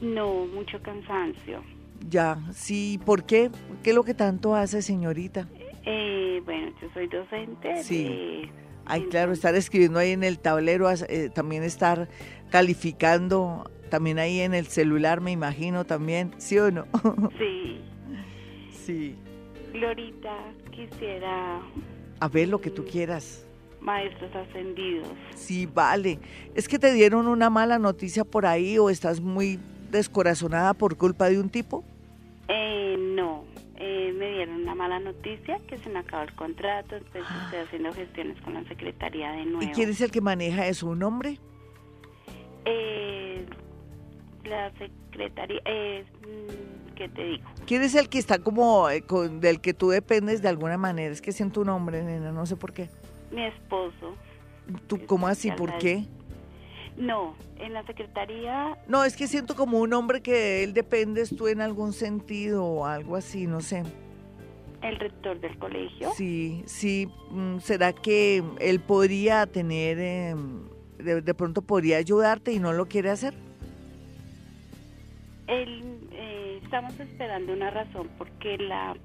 No, mucho cansancio. Ya, sí, ¿por qué? ¿Qué es lo que tanto hace, señorita? Eh, bueno, yo soy docente. Sí. Ay, claro, estar escribiendo ahí en el tablero, eh, también estar calificando, también ahí en el celular, me imagino también, ¿sí o no? [laughs] Sí. sí. Glorita, quisiera... A ver lo que tú quieras. Maestros ascendidos. Sí, vale. ¿Es que te dieron una mala noticia por ahí o estás muy descorazonada por culpa de un tipo? Eh, no, eh, me dieron una mala noticia que se me acabó el contrato, entonces ah. estoy haciendo gestiones con la secretaría de nuevo. ¿Y quién es el que maneja eso? ¿Un hombre? Eh, la secretaría, eh, ¿qué te digo? ¿Quién es el que está como eh, con, del que tú dependes de alguna manera? Es que siento un nombre, nena, no sé por qué. Mi esposo. ¿Tú cómo así? ¿Por qué? No, en la secretaría... No, es que siento como un hombre que él dependes tú en algún sentido o algo así, no sé. ¿El rector del colegio? Sí, sí. Mm, ¿Será que él podría tener, em, de, pronto podría ayudarte y no lo quiere hacer? Él, eh, estamos esperando una razón porque la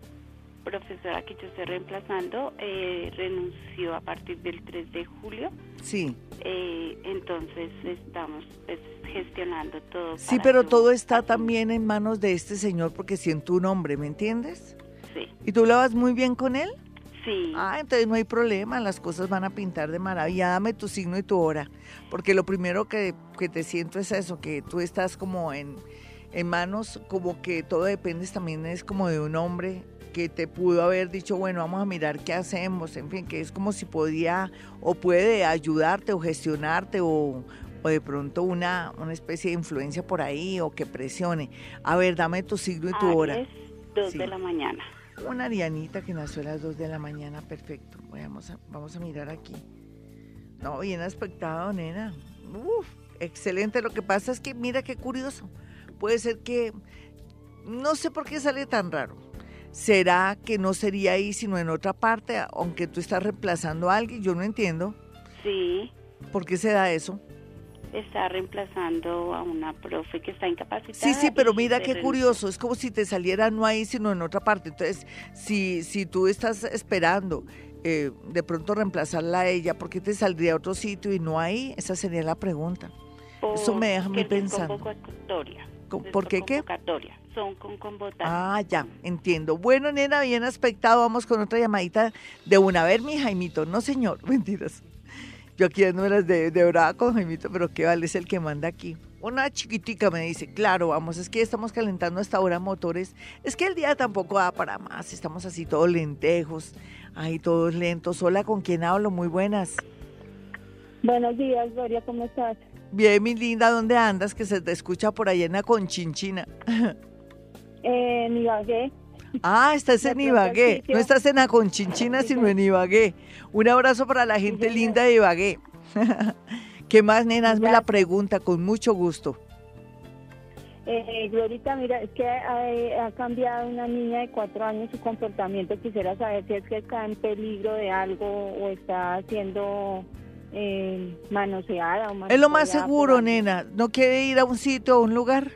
profesora que yo estoy reemplazando eh, renunció a partir del 3 de julio. Sí. Eh, entonces estamos pues, gestionando todo. Sí, pero todo está también en manos de este señor porque siento un hombre, ¿me entiendes? Sí. ¿Y tú vas muy bien con él? Sí. Ah, entonces no hay problema, las cosas van a pintar de maravilla. Dame tu signo y tu hora, porque lo primero que, que te siento es eso, que tú estás como en, en manos, como que todo depende también es como de un hombre que te pudo haber dicho, bueno, vamos a mirar qué hacemos, en fin, que es como si podía o puede ayudarte o gestionarte o, de pronto una, una especie de influencia por ahí o que presione. A ver, dame tu signo y tu hora. Dos de la mañana. Una arianita que nació a las dos de la mañana, perfecto. Vamos a, vamos a mirar aquí. No, bien aspectado, nena. Uf, excelente. Lo que pasa es que, mira qué curioso. Puede ser que, no sé por qué sale tan raro ¿será que no sería ahí sino en otra parte, aunque tú estás reemplazando a alguien? Yo no entiendo. Sí, ¿Por qué se da eso? está reemplazando a una profe que está incapacitada. Sí, sí, pero mira qué curioso, es como si te saliera no ahí, sino en otra parte. Entonces, si, si tú estás esperando eh, de pronto reemplazarla a ella, ¿por qué te saldría a otro sitio y no ahí? Esa sería la pregunta. Eso me deja es pensando. ¿Por qué qué? Convocatoria. Son con convocatoria. Ah, ya, entiendo. Bueno, nena, bien aspectado. Vamos con otra llamadita de una. A ver, mi Jaimito. No, señor, [laughs] mentiras. Yo aquí dándome las de, de brava con Jaimito, pero qué vale, es el que manda aquí. Una chiquitica me dice, claro, vamos, es que estamos calentando hasta ahora motores. Es que el día tampoco da para más, estamos así todos lentejos, ahí todos lentos. Hola, ¿con quién hablo? Muy buenas. Buenos días, Gloria, ¿cómo estás? Bien, mi linda, ¿dónde andas? Que se te escucha por allá en la Conchinchina. Eh, [laughs] en Ibagué. Ah, estás en Ibagué. No estás en la Conchinchina, sino en Ibagué. Un abrazo para la gente linda de Ibagué. [laughs] ¿Qué más, nena? Hazme la pregunta con mucho gusto. Eh, Glorita, mira, es que ha, ha cambiado una niña de cuatro años su comportamiento. Quisiera saber si es que está en peligro de algo o está siendo eh, manoseada o Es lo más seguro, nena. ¿No quiere ir a un sitio, a un lugar?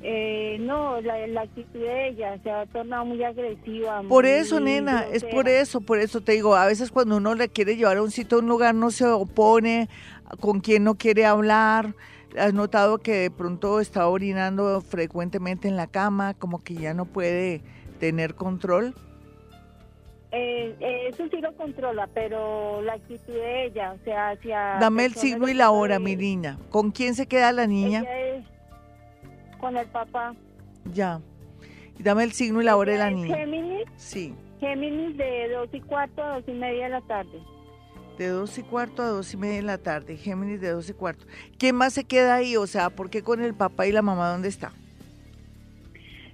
Eh, no, la, la actitud de ella se ha tornado muy agresiva. Por muy eso, nena, es por eso, por eso te digo, a veces cuando uno le quiere llevar a un sitio, a un lugar, no se opone, con quien no quiere hablar. ¿Has notado que de pronto está orinando frecuentemente en la cama, como que ya no puede tener control? Eh, eh, eso sí lo controla, pero la actitud de ella, o sea, hacia... Dame el signo y la hora, mi niña. ¿Con quién se queda la niña? Es con el papá. Ya. Dame el signo y la hora de la niña. Géminis, Sí. Géminis de dos y cuarto a dos y media de la tarde. De dos y cuarto a dos y media de la tarde. Géminis de dos y cuarto. ¿Quién más se queda ahí? O sea, ¿por qué con el papá y la mamá dónde está?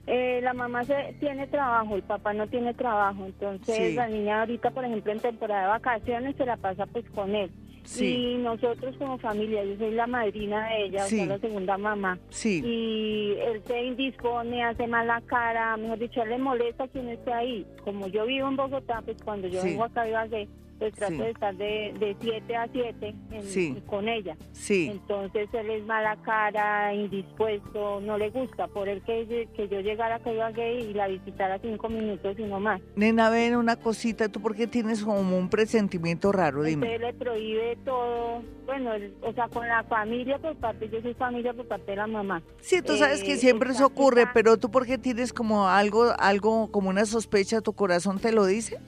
Eh, la mamá se, tiene trabajo, el papá no tiene trabajo, entonces Sí. la niña ahorita, por ejemplo, en temporada de vacaciones se la pasa pues con él. Sí. Y nosotros como familia, yo soy la madrina de ella, Sí. o sea, la segunda mamá. Sí. Y él se indispone, hace mala cara, mejor dicho, él le molesta quien esté ahí. Como yo vivo en Bogotá, pues cuando yo vengo acá a Ibagué, pues trato Sí. de estar de 7 a 7 Sí. con ella. Sí. Entonces él es mala cara, indispuesto, no le gusta. Por él que, que yo llegara acá a Ibagué y la visitara cinco minutos y no más. Nena, ven una cosita. ¿Tú por qué tienes como un presentimiento raro? Dime. Entonces le prohíbe todo, bueno, o sea, con la familia por parte, yo soy familia por parte de la mamá. Sí, tú sabes que eh, siempre eso ocurre, pero tú por qué tienes como algo, algo, como una sospecha, tu corazón te lo dice.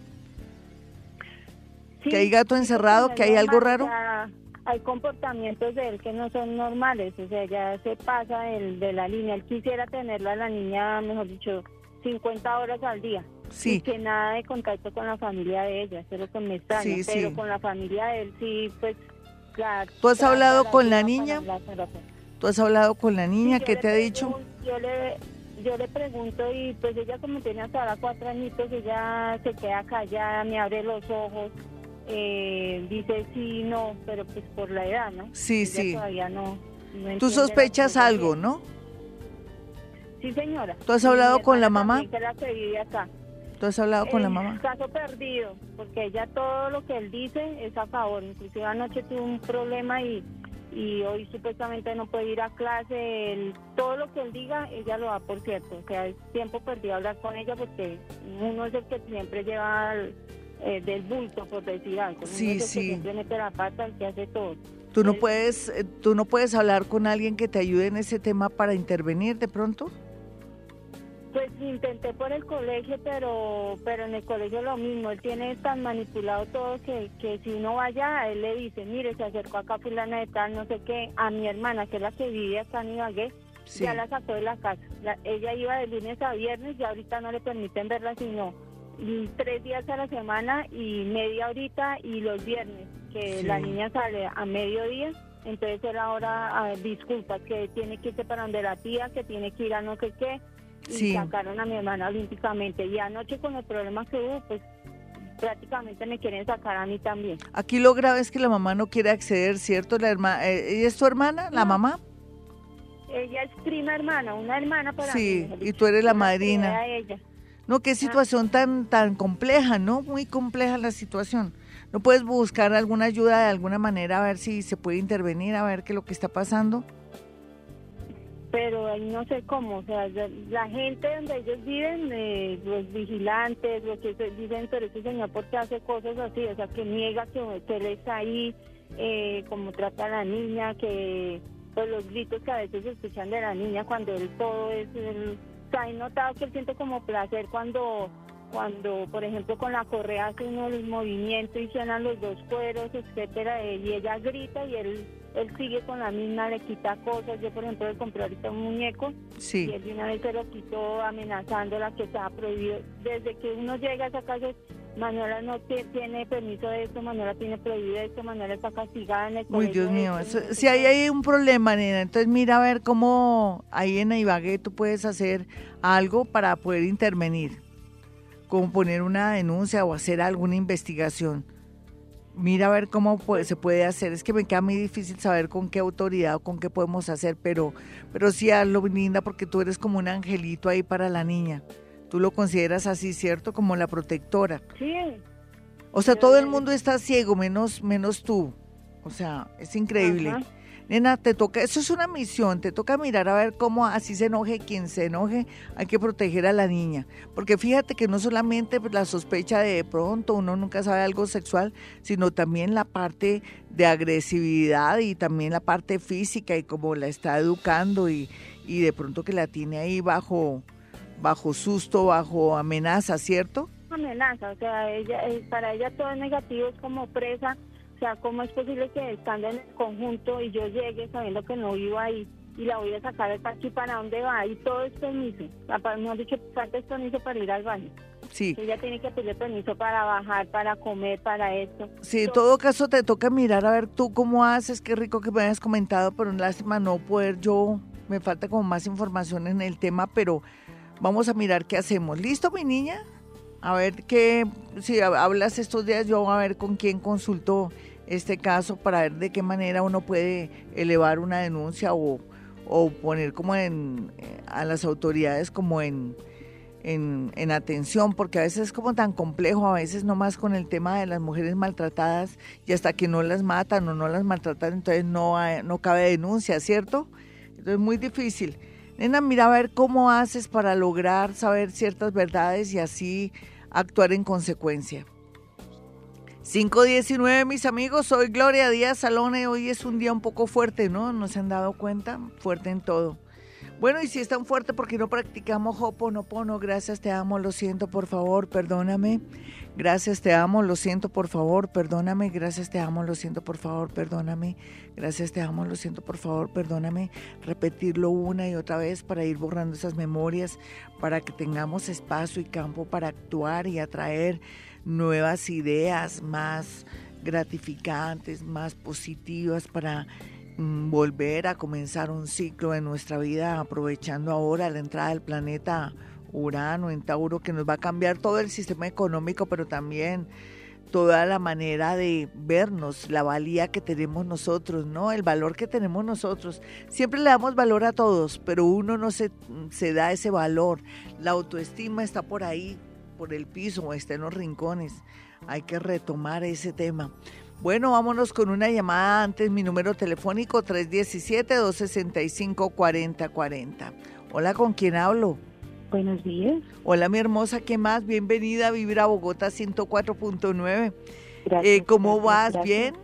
Sí, ¿Que hay gato encerrado? ¿Que hay algo raro? sea, hay comportamientos de él que no son normales, o sea, ya se pasa del- de la línea. Él quisiera tenerla a la niña, mejor dicho, 50 horas al día. Sí. Y que nada de contacto con la familia de ella, eso es lo que me extraña. Sí, pero sí. con la familia de él sí, pues, claro. ¿Tú has hablado la con la niña? para hablar, pero, pues, ¿Tú has hablado con la niña? Sí, ¿Qué te ha dicho? Yo le, yo le pregunto y pues ella como tiene hasta ahora cuatro añitos, ella se queda callada, me abre los ojos, eh, dice sí, no, pero pues por la edad, ¿no? Sí, Ella sí. todavía no, no Tú sospechas algo. ¿no? Sí, señora. ¿Tú has Y hablado con la mamá? la que vive acá. ¿Tú has hablado con la mamá? Caso perdido, porque ella todo lo que él dice es a favor. Inclusive anoche tuvo un problema y, y hoy supuestamente no puede ir a clase. Él- todo lo que él diga, ella lo da por cierto. O sea, es tiempo perdido hablar con ella porque uno es el que siempre lleva eh, del bulto, por decir algo. Sí, es el sí. mete la pata, el que hace todo. ¿Tú no puedes, eh, tú no puedes hablar con alguien que te ayude en ese tema para intervenir de pronto? Pues intenté por el colegio, pero pero en el colegio lo mismo. Él tiene tan manipulado todo que, que si uno vaya, él le dice, mire, se acercó acá fulana de tal, no sé qué, a mi hermana, que es la que vive acá en Ibagué, Sí. ya la sacó de la casa. La- ella iba de lunes a viernes y ahorita no le permiten verla sino tres días a la semana y media horita y los viernes, que Sí. la niña sale a mediodía. Entonces él ahora ah, disculpa que tiene que irse para donde la tía, que tiene que ir a no sé qué. Y Sí. sacaron a mi hermana olímpicamente. Y anoche con el problema que hubo, pues prácticamente me quieren sacar a mí también. Aquí lo grave es que la mamá no quiere acceder, ¿cierto? La herma- eh, ¿Ella es tu hermana, la mamá? ella es prima hermana, una hermana para Sí, mí. y tú eres la madrina. ella. No, qué situación tan, tan compleja, ¿no? Muy compleja la situación. ¿No puedes buscar alguna ayuda de alguna manera a ver si se puede intervenir, a ver qué es lo que está pasando? pero ahí no sé cómo, o sea, la, gente donde ellos viven, eh, los vigilantes, los que dicen, pero ese señor, ¿por qué hace cosas así? O sea, que niega que, que él está ahí, eh, como trata a la niña, que pues los gritos que a veces se escuchan de la niña cuando él todo es, o sea, he notado que él siente como placer cuando cuando, por ejemplo, con la correa hace uno el movimiento y suenan los dos cueros, etcétera, y ella grita y él él sigue con la misma, le quita cosas. Yo, por ejemplo, le compré ahorita un muñeco y Sí. él de una vez se lo quitó amenazándola que estaba prohibido. Desde que uno llega a esa casa, Manuela no ti- tiene permiso de esto, Manuela tiene prohibido esto, Manuela está castigada en el Uy, Dios mío, esto, eso- si ahí hay un problema, nena, entonces mira a ver cómo ahí en Ibagué tú puedes hacer algo para poder intervenir, como poner una denuncia o hacer alguna investigación. Mira a ver cómo puede- se puede hacer. Es que me queda muy difícil saber con qué autoridad o con qué podemos hacer, pero, pero sí hazlo, linda, porque tú eres como un angelito ahí para la niña. Tú lo consideras así, ¿cierto? Como la protectora. Sí, O sea, todo el mundo está ciego, menos, menos tú. O sea, es increíble. Ajá. Nena, te toca, eso es una misión, te toca mirar a ver cómo así se enoje quien se enoje, hay que proteger a la niña. Porque fíjate que no solamente la sospecha de, de pronto uno nunca sabe algo sexual, sino también la parte de agresividad y también la parte física y cómo la está educando y, y de pronto que la tiene ahí bajo, bajo susto, bajo amenaza, ¿cierto? amenaza, o sea, ella eh, para ella todo es negativo, es como presa, o sea, ¿cómo es posible que estando en el conjunto y yo llegue sabiendo que no vivo ahí y la voy a sacar de aquí para dónde va? Y todo es permiso, me han dicho, falta es permiso para ir al baño. Sí. Ella tiene que pedir permiso para bajar, para comer, para esto. Sí, en todo caso te toca mirar a ver tú cómo haces, qué rico que me hayas comentado, pero lástima no poder yo, me falta como más información en el tema, pero vamos a mirar qué hacemos. ¿Listo, mi niña? A ver qué, si hab- hablas estos días, yo a ver con quién consulto este caso para ver de qué manera uno puede elevar una denuncia o, o poner como en, eh, a las autoridades como en, en, en atención, porque a veces es como tan complejo, a veces nomás con el tema de las mujeres maltratadas y hasta que no las matan o no las maltratan, entonces no, no cabe denuncia, ¿cierto? Entonces es muy difícil. Nena, mira a ver cómo haces para lograr saber ciertas verdades y así actuar en consecuencia. 519, mis amigos, soy Gloria Díaz Salone. Hoy es un día un poco fuerte, ¿no? ¿No se han dado cuenta? Fuerte en todo. Bueno, y si es tan fuerte, porque no practicamos Hoponopono? Gracias, te amo, lo siento, por favor, perdóname. Gracias, te amo, lo siento, por favor, perdóname. Gracias, te amo, lo siento, por favor, perdóname. Gracias, te amo, lo siento, por favor, perdóname. Repetirlo una y otra vez para ir borrando esas memorias, para que tengamos espacio y campo para actuar y atraer nuevas ideas más gratificantes, más positivas para volver a comenzar un ciclo en nuestra vida aprovechando ahora la entrada del planeta Urano en Tauro que nos va a cambiar todo el sistema económico, pero también toda la manera de vernos, la valía que tenemos nosotros, ¿no? El valor que tenemos nosotros. Siempre le damos valor a todos, pero uno no se, se da ese valor. La autoestima está por ahí, por el piso está en los rincones. Hay que retomar ese tema. Bueno, vámonos con una llamada antes, mi número telefónico 317-265-4040. Hola, ¿con quién hablo? Buenos días. Hola, mi hermosa, ¿qué más? Bienvenida a Vivir a Bogotá 104.9. Gracias. Eh, ¿Cómo gracias, vas? gracias. ¿Bien?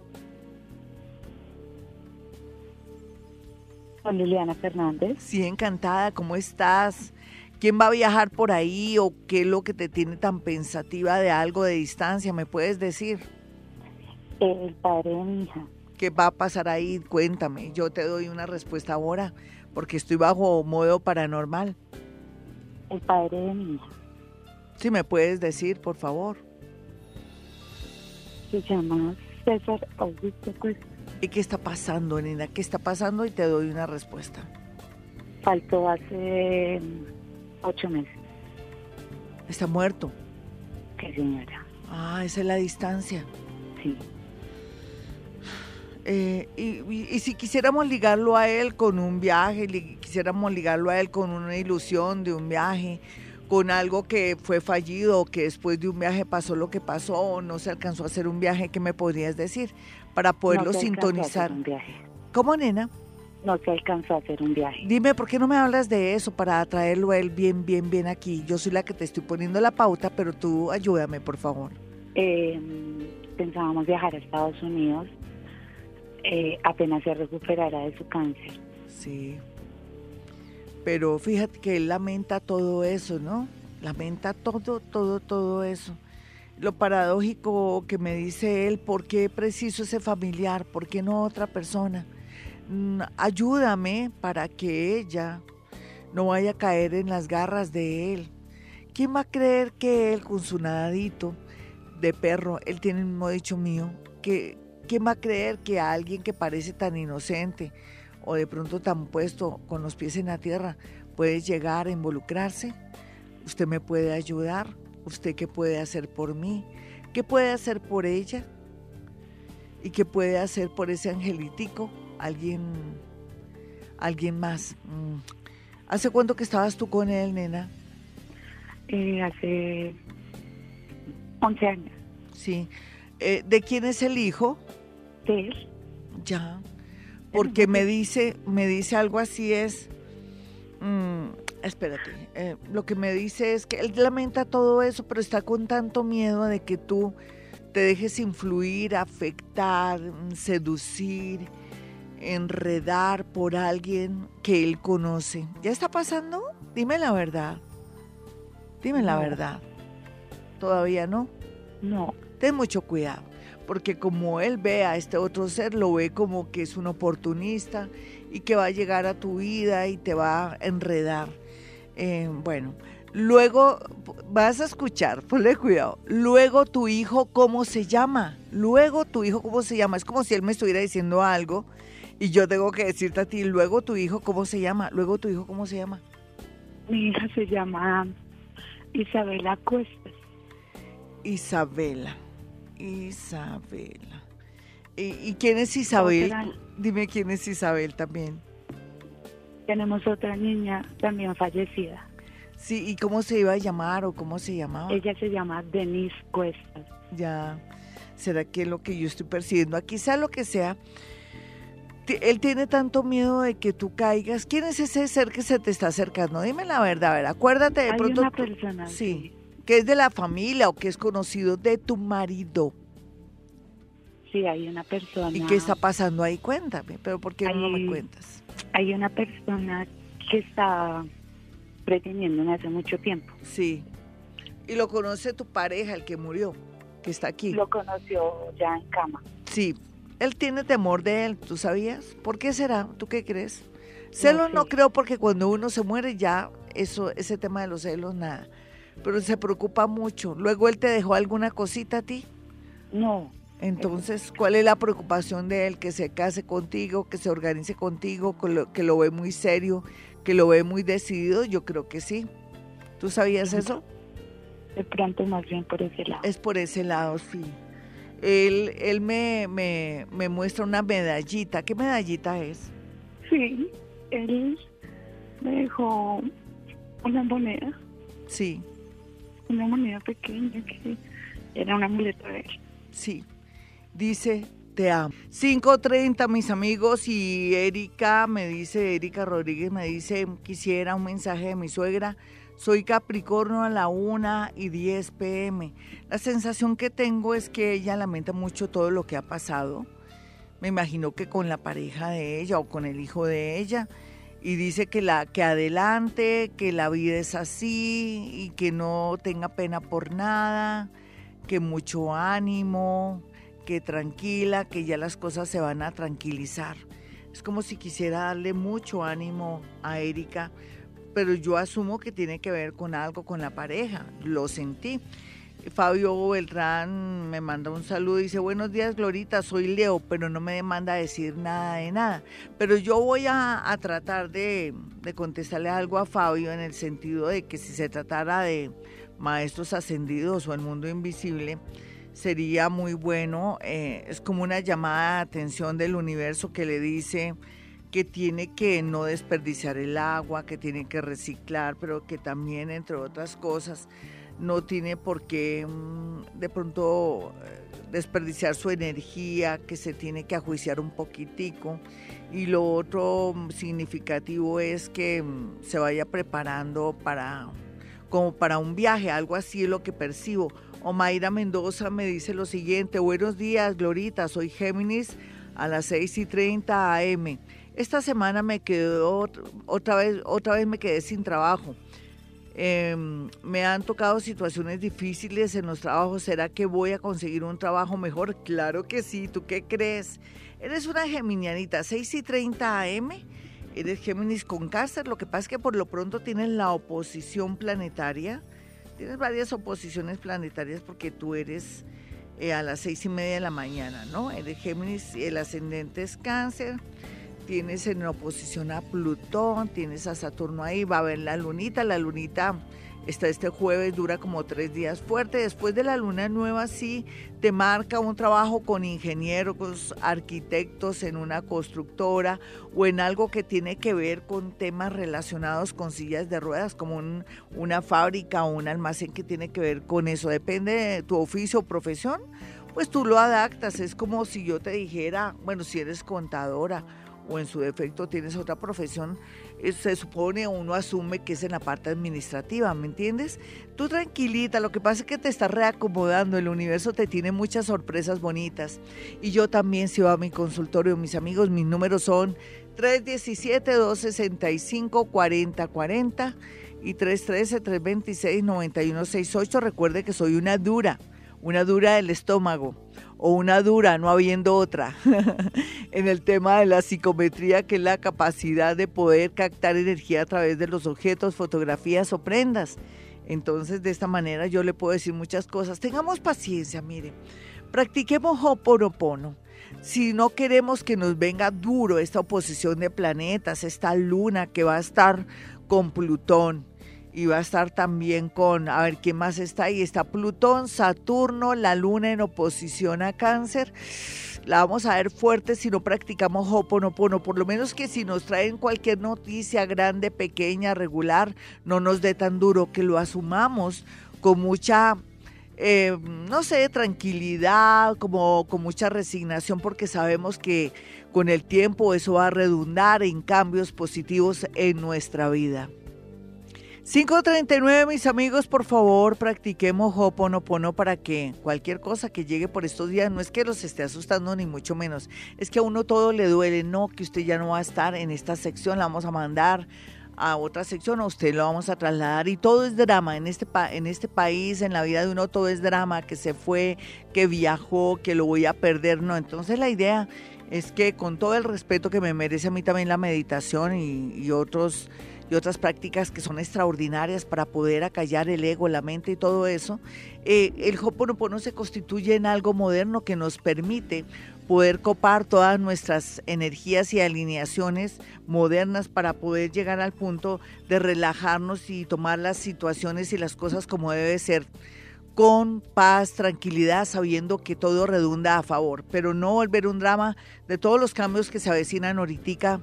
Con Liliana Fernández. Sí, encantada. ¿Cómo estás? ¿Quién va a viajar por ahí o qué es lo que te tiene tan pensativa de algo de distancia? ¿Me puedes decir? El padre de mi hija. ¿Qué va a pasar ahí? Cuéntame. Yo te doy una respuesta ahora porque estoy bajo modo paranormal. El padre de mi hija. Si me puedes decir, por favor. Se llama César Augusto Cuesta. ¿Y qué está pasando, nena? ¿Qué está pasando? Y te doy una respuesta. Faltó hace mm, ocho meses. Está muerto. ¿Qué señora? Ah, esa es la distancia. Sí. Eh, y, y- y si quisiéramos ligarlo a él con un viaje, li- quisiéramos ligarlo a él con una ilusión de un viaje, con algo que fue fallido, que después de un viaje pasó lo que pasó, o no se alcanzó a hacer un viaje, ¿qué me podrías decir? Para poderlo No se alcanzó a hacer sintonizar. un viaje. ¿Cómo, nena? No se alcanzó a hacer un viaje. Dime, ¿por qué no me hablas de eso para atraerlo a él bien, bien, bien aquí? Yo soy la que te estoy poniendo la pauta, pero tú ayúdame, por favor. Eh, pensábamos viajar a Estados Unidos eh, apenas se recuperara de su cáncer. Sí. Pero fíjate que él lamenta todo eso, ¿no? Lamenta todo, todo, todo eso. Lo paradójico que me dice él, ¿por qué preciso ese familiar? ¿Por qué no otra persona? Mm, ayúdame para que ella no vaya a caer en las garras de él. ¿Quién va a creer que él con su nadadito de perro, él tiene mismo dicho mío, que ¿quién va a creer que alguien que parece tan inocente o de pronto tan puesto con los pies en la tierra puede llegar a involucrarse? ¿Usted me puede ayudar? ¿Usted qué puede hacer por mí? ¿Qué puede hacer por ella? ¿Y qué puede hacer por ese angelitico? Alguien, alguien más. Mm. ¿Hace cuánto que estabas tú con él, nena? Eh, hace 11 años. Sí. Eh, ¿De quién es el hijo? Ya. Porque me dice, me dice algo así es. mm, espérate. eh, lo que me dice es que él lamenta todo eso, pero está con tanto miedo de que tú te dejes influir, afectar, seducir, enredar por alguien que él conoce. ¿Ya está pasando? Dime la verdad. Dime la No. verdad. ¿Todavía no? No. Ten mucho cuidado, porque como él ve a este otro ser, lo ve como que es un oportunista y que va a llegar a tu vida y te va a enredar. Eh, bueno, luego vas a escuchar, [laughs] ponle cuidado. Luego tu hijo, ¿cómo se llama? Luego tu hijo, ¿cómo se llama? Es como si él me estuviera diciendo algo y yo tengo que decirte a ti, luego tu hijo, ¿cómo se llama? Luego tu hijo, ¿cómo se llama? Mi hija se llama Isabela Cuestas. Isabela. Isabela. ¿Y, y quién es Isabel? Otra. Dime quién es Isabel también. Tenemos otra niña también fallecida. Sí, ¿y cómo se iba a llamar o cómo se llamaba? Ella se llama Denise Cuestas. Ya. ¿Será que es lo que yo estoy percibiendo? Aquí sea lo que sea. Él tiene tanto miedo de que tú caigas. ¿Quién es ese ser que se te está acercando? Dime la verdad, a ver, acuérdate de Hay pronto. una persona, Sí. Que es de la familia o que es conocido de tu marido. Sí, hay una persona. ¿Y qué está pasando ahí? Cuéntame, pero ¿por qué no me Hay- cuentas? Hay una persona que está pretendiéndome hace mucho tiempo. Sí. Y lo conoce tu pareja, el que murió, que está aquí. Lo conoció ya en cama. Sí. Él tiene temor de él, ¿tú sabías? ¿Por qué será? ¿Tú qué crees? Celos no, sé. creo porque cuando uno se muere ya eso ese tema de los celos nada. Pero se preocupa mucho. Luego él te dejó alguna cosita a ti. No, Entonces, ¿cuál es la preocupación de él? Que se case contigo, que se organice contigo, que lo, que lo ve muy serio, que lo ve muy decidido. Yo creo que sí. ¿Tú sabías eso? de pronto más bien por ese lado. Es por ese lado, sí. Él, él me, me, me muestra una medallita. ¿Qué medallita es? Sí, él me dejó una moneda, Sí, una moneda pequeña que era una muleta de él. sí. Dice, te amo. 5.30, mis amigos, y Erika me dice, Erika Rodríguez me dice, quisiera un mensaje de mi suegra. Soy Capricornio a la 1 y 10 pm. La sensación que tengo es que ella lamenta mucho todo lo que ha pasado. Me imagino que con la pareja de ella o con el hijo de ella. Y dice que, la, que adelante, que la vida es así y que no tenga pena por nada, que mucho ánimo, que tranquila, que ya las cosas se van a tranquilizar. Es como si quisiera darle mucho ánimo a Erika, pero yo asumo que tiene que ver con algo con la pareja, lo sentí. Fabio Beltrán me manda un saludo y dice, buenos días Glorita, soy Leo, pero no me demanda decir nada de nada. Pero yo voy a, tratar de, de contestarle algo a Fabio en el sentido de que si se tratara de maestros ascendidos o el mundo invisible, sería muy bueno. Eh, es como una llamada de atención del universo que le dice que tiene que no desperdiciar el agua, que tiene que reciclar, pero que también, entre otras cosas, no tiene por qué mm, de pronto eh, desperdiciar su energía, que se tiene que ajuiciar un poquitico. Y lo otro mm, significativo es que mm, se vaya preparando para como para un viaje, algo así es lo que percibo. Omaira Mendoza me dice lo siguiente, buenos días, Glorita, soy Géminis a las 6 y 30 am. Esta semana me quedó, otra vez, otra vez me quedé sin trabajo. Em, me han tocado situaciones difíciles en los trabajos. ¿Será que voy a conseguir un trabajo mejor? Claro que sí. ¿Tú qué crees? Eres una geminianita, 6 y 30 AM. Eres Géminis con cáncer. Lo que pasa es que por lo pronto tienes la oposición planetaria. Tienes varias oposiciones planetarias porque tú eres eh, a las seis y media de la mañana, ¿no? Eres Géminis y el ascendente es cáncer tienes en oposición a Plutón, tienes a Saturno ahí, va a haber la lunita, la lunita está este jueves, dura como tres días fuerte, después de la luna nueva sí te marca un trabajo con ingenieros, arquitectos en una constructora o en algo que tiene que ver con temas relacionados con sillas de ruedas, como una fábrica o un almacén que tiene que ver con eso, depende de tu oficio o profesión, pues tú lo adaptas, es como si yo te dijera, bueno, si eres contadora, o en su defecto tienes otra profesión, eh, se supone uno asume que es en la parte administrativa, ¿me entiendes? Tú tranquilita, lo que pasa es que te estás reacomodando, el universo te tiene muchas sorpresas bonitas. Y yo también, si voy a mi consultorio, mis amigos, mis números son 317-265-4040 y 313-326-9168. Recuerde que soy una dura, una dura del estómago o una dura, no habiendo otra, [laughs] en el tema de la psicometría, que es la capacidad de poder captar energía a través de los objetos, fotografías o prendas. Entonces, de esta manera yo le puedo decir muchas cosas. Tengamos paciencia, mire. Practiquemos Ho'oponopono. Si no queremos que nos venga duro esta oposición de planetas, esta luna que va a estar con Plutón, y va a estar también con, a ver, ¿qué más está ahí? Está Plutón, Saturno, la Luna en oposición a Cáncer. La vamos a ver fuerte si no practicamos Hoponopono. Por lo menos que si nos traen cualquier noticia grande, pequeña, regular, no nos dé tan duro, que lo asumamos con mucha eh, no sé, tranquilidad, como con mucha resignación, porque sabemos que con el tiempo eso va a redundar en cambios positivos en nuestra vida. 539, mis amigos, por favor, practiquemos Hoponopono para que cualquier cosa que llegue por estos días, no es que los esté asustando ni mucho menos, es que a uno todo le duele, no, que usted ya no va a estar en esta sección, la vamos a mandar a otra sección, a usted lo vamos a trasladar y todo es drama en este, en este país, en la vida de uno todo es drama, que se fue, que viajó, que lo voy a perder, no, entonces la idea es que con todo el respeto que me merece a mí también la meditación y, y otros y otras prácticas que son extraordinarias para poder acallar el ego, la mente y todo eso, eh, el Hoponopono se constituye en algo moderno que nos permite poder copar todas nuestras energías y alineaciones modernas para poder llegar al punto de relajarnos y tomar las situaciones y las cosas como debe ser con paz, tranquilidad, sabiendo que todo redunda a favor, pero no volver un drama de todos los cambios que se avecinan ahorita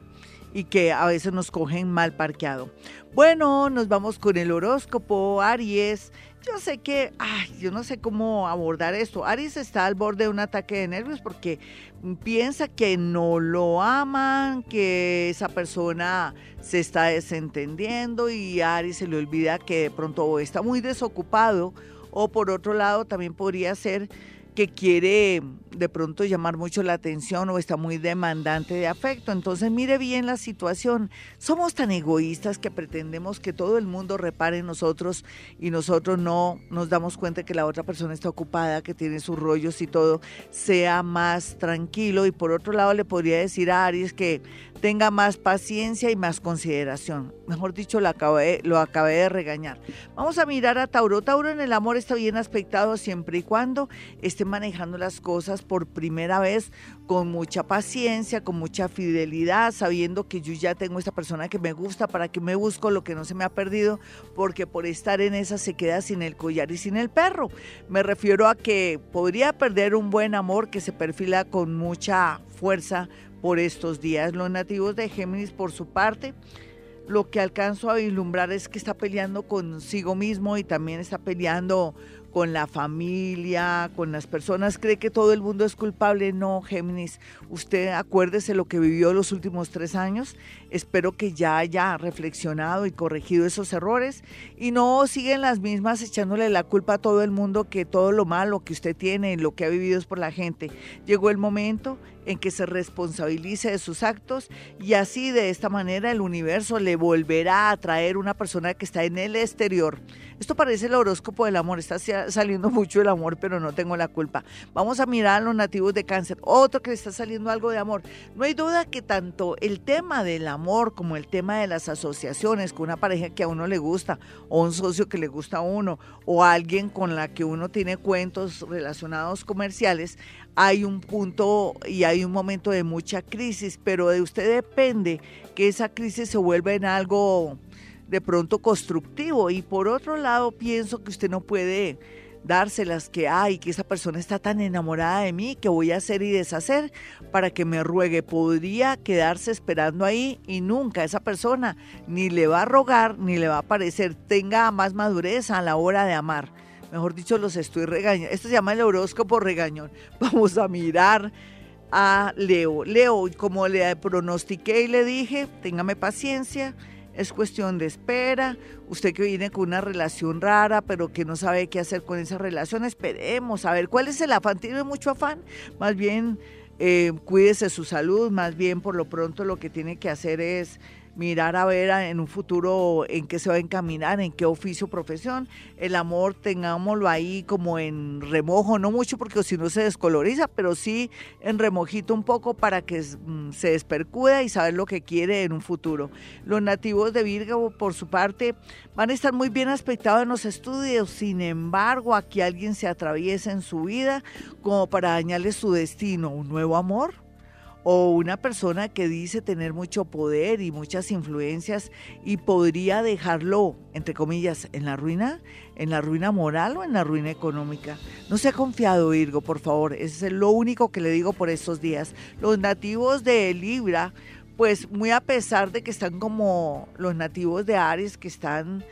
y que a veces nos cogen mal parqueado. Bueno, nos vamos con el horóscopo, Aries. Yo sé que, ay, yo no sé cómo abordar esto. Aries está al borde de un ataque de nervios porque piensa que no lo aman, que esa persona se está desentendiendo y Aries se le olvida que de pronto está muy desocupado o por otro lado también podría ser que quiere de pronto llamar mucho la atención o está muy demandante de afecto. Entonces mire bien la situación. Somos tan egoístas que pretendemos que todo el mundo repare en nosotros y nosotros no nos damos cuenta que la otra persona está ocupada, que tiene sus rollos y todo, sea más tranquilo. Y por otro lado le podría decir a Aries que tenga más paciencia y más consideración. Mejor dicho, lo acabé, lo acabé de regañar. Vamos a mirar a Tauro. Tauro en el amor está bien aspectado siempre y cuando esté manejando las cosas por primera vez con mucha paciencia, con mucha fidelidad, sabiendo que yo ya tengo esta persona que me gusta, para que me busco lo que no se me ha perdido, porque por estar en esa se queda sin el collar y sin el perro. Me refiero a que podría perder un buen amor que se perfila con mucha fuerza por estos días. Los nativos de Géminis, por su parte, lo que alcanzo a vislumbrar es que está peleando consigo mismo y también está peleando con la familia, con las personas, cree que todo el mundo es culpable. No, Géminis, usted acuérdese lo que vivió los últimos tres años. Espero que ya haya reflexionado y corregido esos errores y no siguen las mismas echándole la culpa a todo el mundo que todo lo malo que usted tiene y lo que ha vivido es por la gente. Llegó el momento en que se responsabilice de sus actos y así de esta manera el universo le volverá a traer una persona que está en el exterior. Esto parece el horóscopo del amor, está saliendo [laughs] mucho el amor, pero no tengo la culpa. Vamos a mirar a los nativos de cáncer, otro que está saliendo algo de amor. No hay duda que tanto el tema del amor como el tema de las asociaciones con una pareja que a uno le gusta, o un socio que le gusta a uno, o alguien con la que uno tiene cuentos relacionados comerciales, hay un punto y hay un momento de mucha crisis, pero de usted depende que esa crisis se vuelva en algo de pronto constructivo. Y por otro lado, pienso que usted no puede dárselas que hay, que esa persona está tan enamorada de mí que voy a hacer y deshacer para que me ruegue. Podría quedarse esperando ahí y nunca esa persona ni le va a rogar ni le va a parecer tenga más madurez a la hora de amar mejor dicho, los estoy regañando. Esto se llama el horóscopo regañón. [laughs] Vamos a mirar a Leo. Leo, como le pronostiqué y le dije, téngame paciencia, es cuestión de espera. Usted que viene con una relación rara, pero que no sabe qué hacer con esa relación, esperemos a ver cuál es el afán. ¿Tiene mucho afán? Más bien, eh, cuídese su salud, más bien por lo pronto lo que tiene que hacer es mirar a ver en un futuro en qué se va a encaminar, en qué oficio, profesión. El amor tengámoslo ahí como en remojo, no mucho porque si no se descoloriza, pero sí en remojito un poco para que mm, se despercuda y saber lo que quiere en un futuro. Los nativos de Virgo, por su parte, van a estar muy bien aspectados en los estudios, sin embargo, aquí alguien se atraviesa en su vida como para dañarle su destino, un nuevo amor o una persona que dice tener mucho poder y muchas influencias y podría dejarlo, entre comillas, en la ruina, en la ruina moral o en la ruina económica. No se ha confiado, Virgo, por favor. Ese es lo único que le digo por estos días. Los nativos de Libra, pues muy a pesar de que están como los nativos de Aries, que están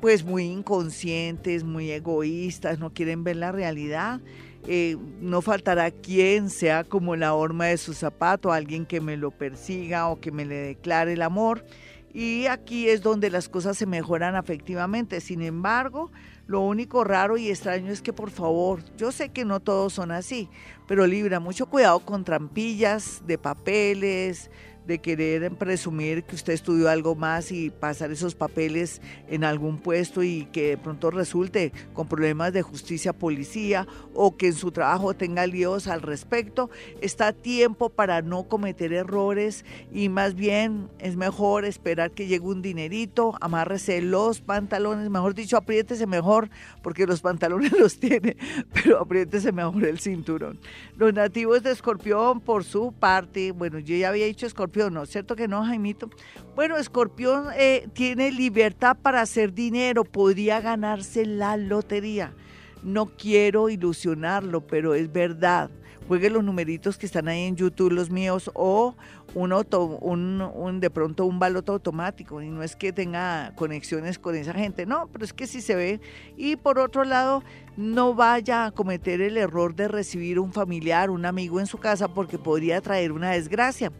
pues muy inconscientes, muy egoístas, no quieren ver la realidad eh, no faltará quien sea como la horma de su zapato, alguien que me lo persiga o que me le declare el amor. Y aquí es donde las cosas se mejoran afectivamente. Sin embargo, lo único raro y extraño es que por favor, yo sé que no todos son así, pero Libra, mucho cuidado con trampillas de papeles, de querer presumir que usted estudió algo más y pasar esos papeles en algún puesto y que de pronto resulte con problemas de justicia policía o que en su trabajo tenga líos al respecto. Está tiempo para no cometer errores y más bien es mejor esperar que llegue un dinerito, amárrese los pantalones, mejor dicho, apriétese mejor porque los pantalones [laughs] los tiene, pero apriétese mejor el cinturón. Los nativos de Escorpión, por su parte, bueno, yo ya había dicho Escorpión, ¿no? ¿Cierto que no, Jaimito? Bueno, Escorpión eh, tiene libertad para hacer dinero, podría ganarse la lotería. No quiero ilusionarlo, pero es verdad juegue los numeritos que están ahí en YouTube, los míos, o un, auto, un, de pronto un baloto automático. Y no es que tenga conexiones con esa gente, no, pero es que sí se ve. Y por otro lado, no vaya a cometer el error de recibir un familiar, un amigo en su casa, porque podría traer una desgracia.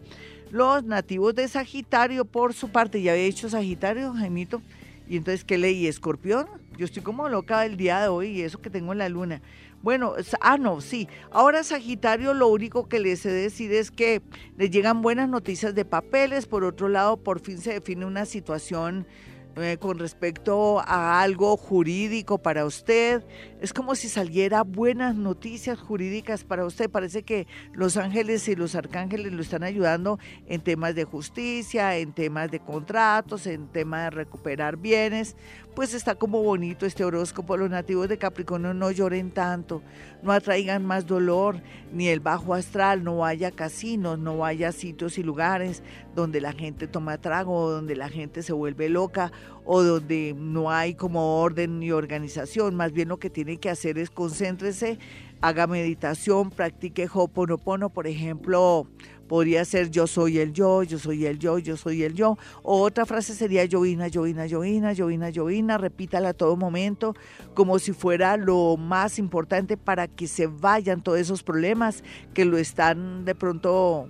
Los nativos de Sagitario, por su parte, ya había dicho Sagitario, Jaimito. Y entonces, ¿qué leí? ¿Escorpión? Yo estoy como loca el día de hoy y eso que tengo en la luna. Bueno, ah, no, sí. Ahora Sagitario lo único que le sé decir es que le llegan buenas noticias de papeles. Por otro lado, por fin se define una situación eh, con respecto a algo jurídico para usted. Es como si saliera buenas noticias jurídicas para usted. Parece que los ángeles y los arcángeles lo están ayudando en temas de justicia, en temas de contratos, en temas de recuperar bienes. Pues está como bonito este horóscopo. Los nativos de Capricornio no lloren tanto, no atraigan más dolor, ni el bajo astral, no haya casinos, no haya sitios y lugares donde la gente toma trago, donde la gente se vuelve loca o donde no hay como orden ni organización, más bien lo que tiene que hacer es concéntrese, haga meditación, practique Hoponopono, por ejemplo, podría ser yo soy el yo, yo soy el yo, yo soy el yo. O otra frase sería llovina, llovina, llovina, llovina, llovina, repítala a todo momento, como si fuera lo más importante para que se vayan todos esos problemas que lo están de pronto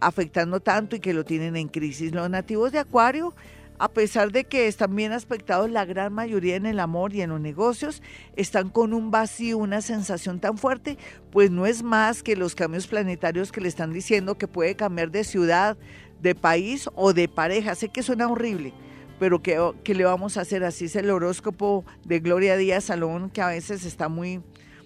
afectando tanto y que lo tienen en crisis. Los nativos de Acuario a pesar de que están bien aspectados la gran mayoría en el amor y en los negocios, están con un vacío, una sensación tan fuerte, pues no es más que los cambios planetarios que le están diciendo que puede cambiar de ciudad, de país o de pareja. Sé que suena horrible, pero ¿qué, le vamos a hacer? Así es el horóscopo de Gloria Díaz Salón, que a veces está muy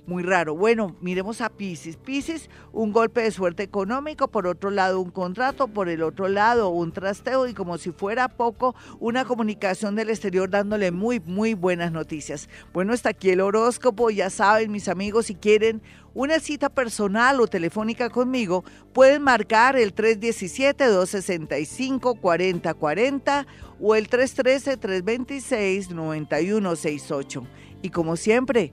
muy raro. Bueno, miremos a Pisces. Pisces, un golpe de suerte económico, por otro lado un contrato, por el otro lado un trasteo y como si fuera poco, una comunicación del exterior dándole muy, muy buenas noticias. Bueno, está aquí el horóscopo, ya saben mis amigos, si quieren una cita personal o telefónica conmigo, pueden marcar el 317-265-4040 o el 313-326-9168. Y como siempre,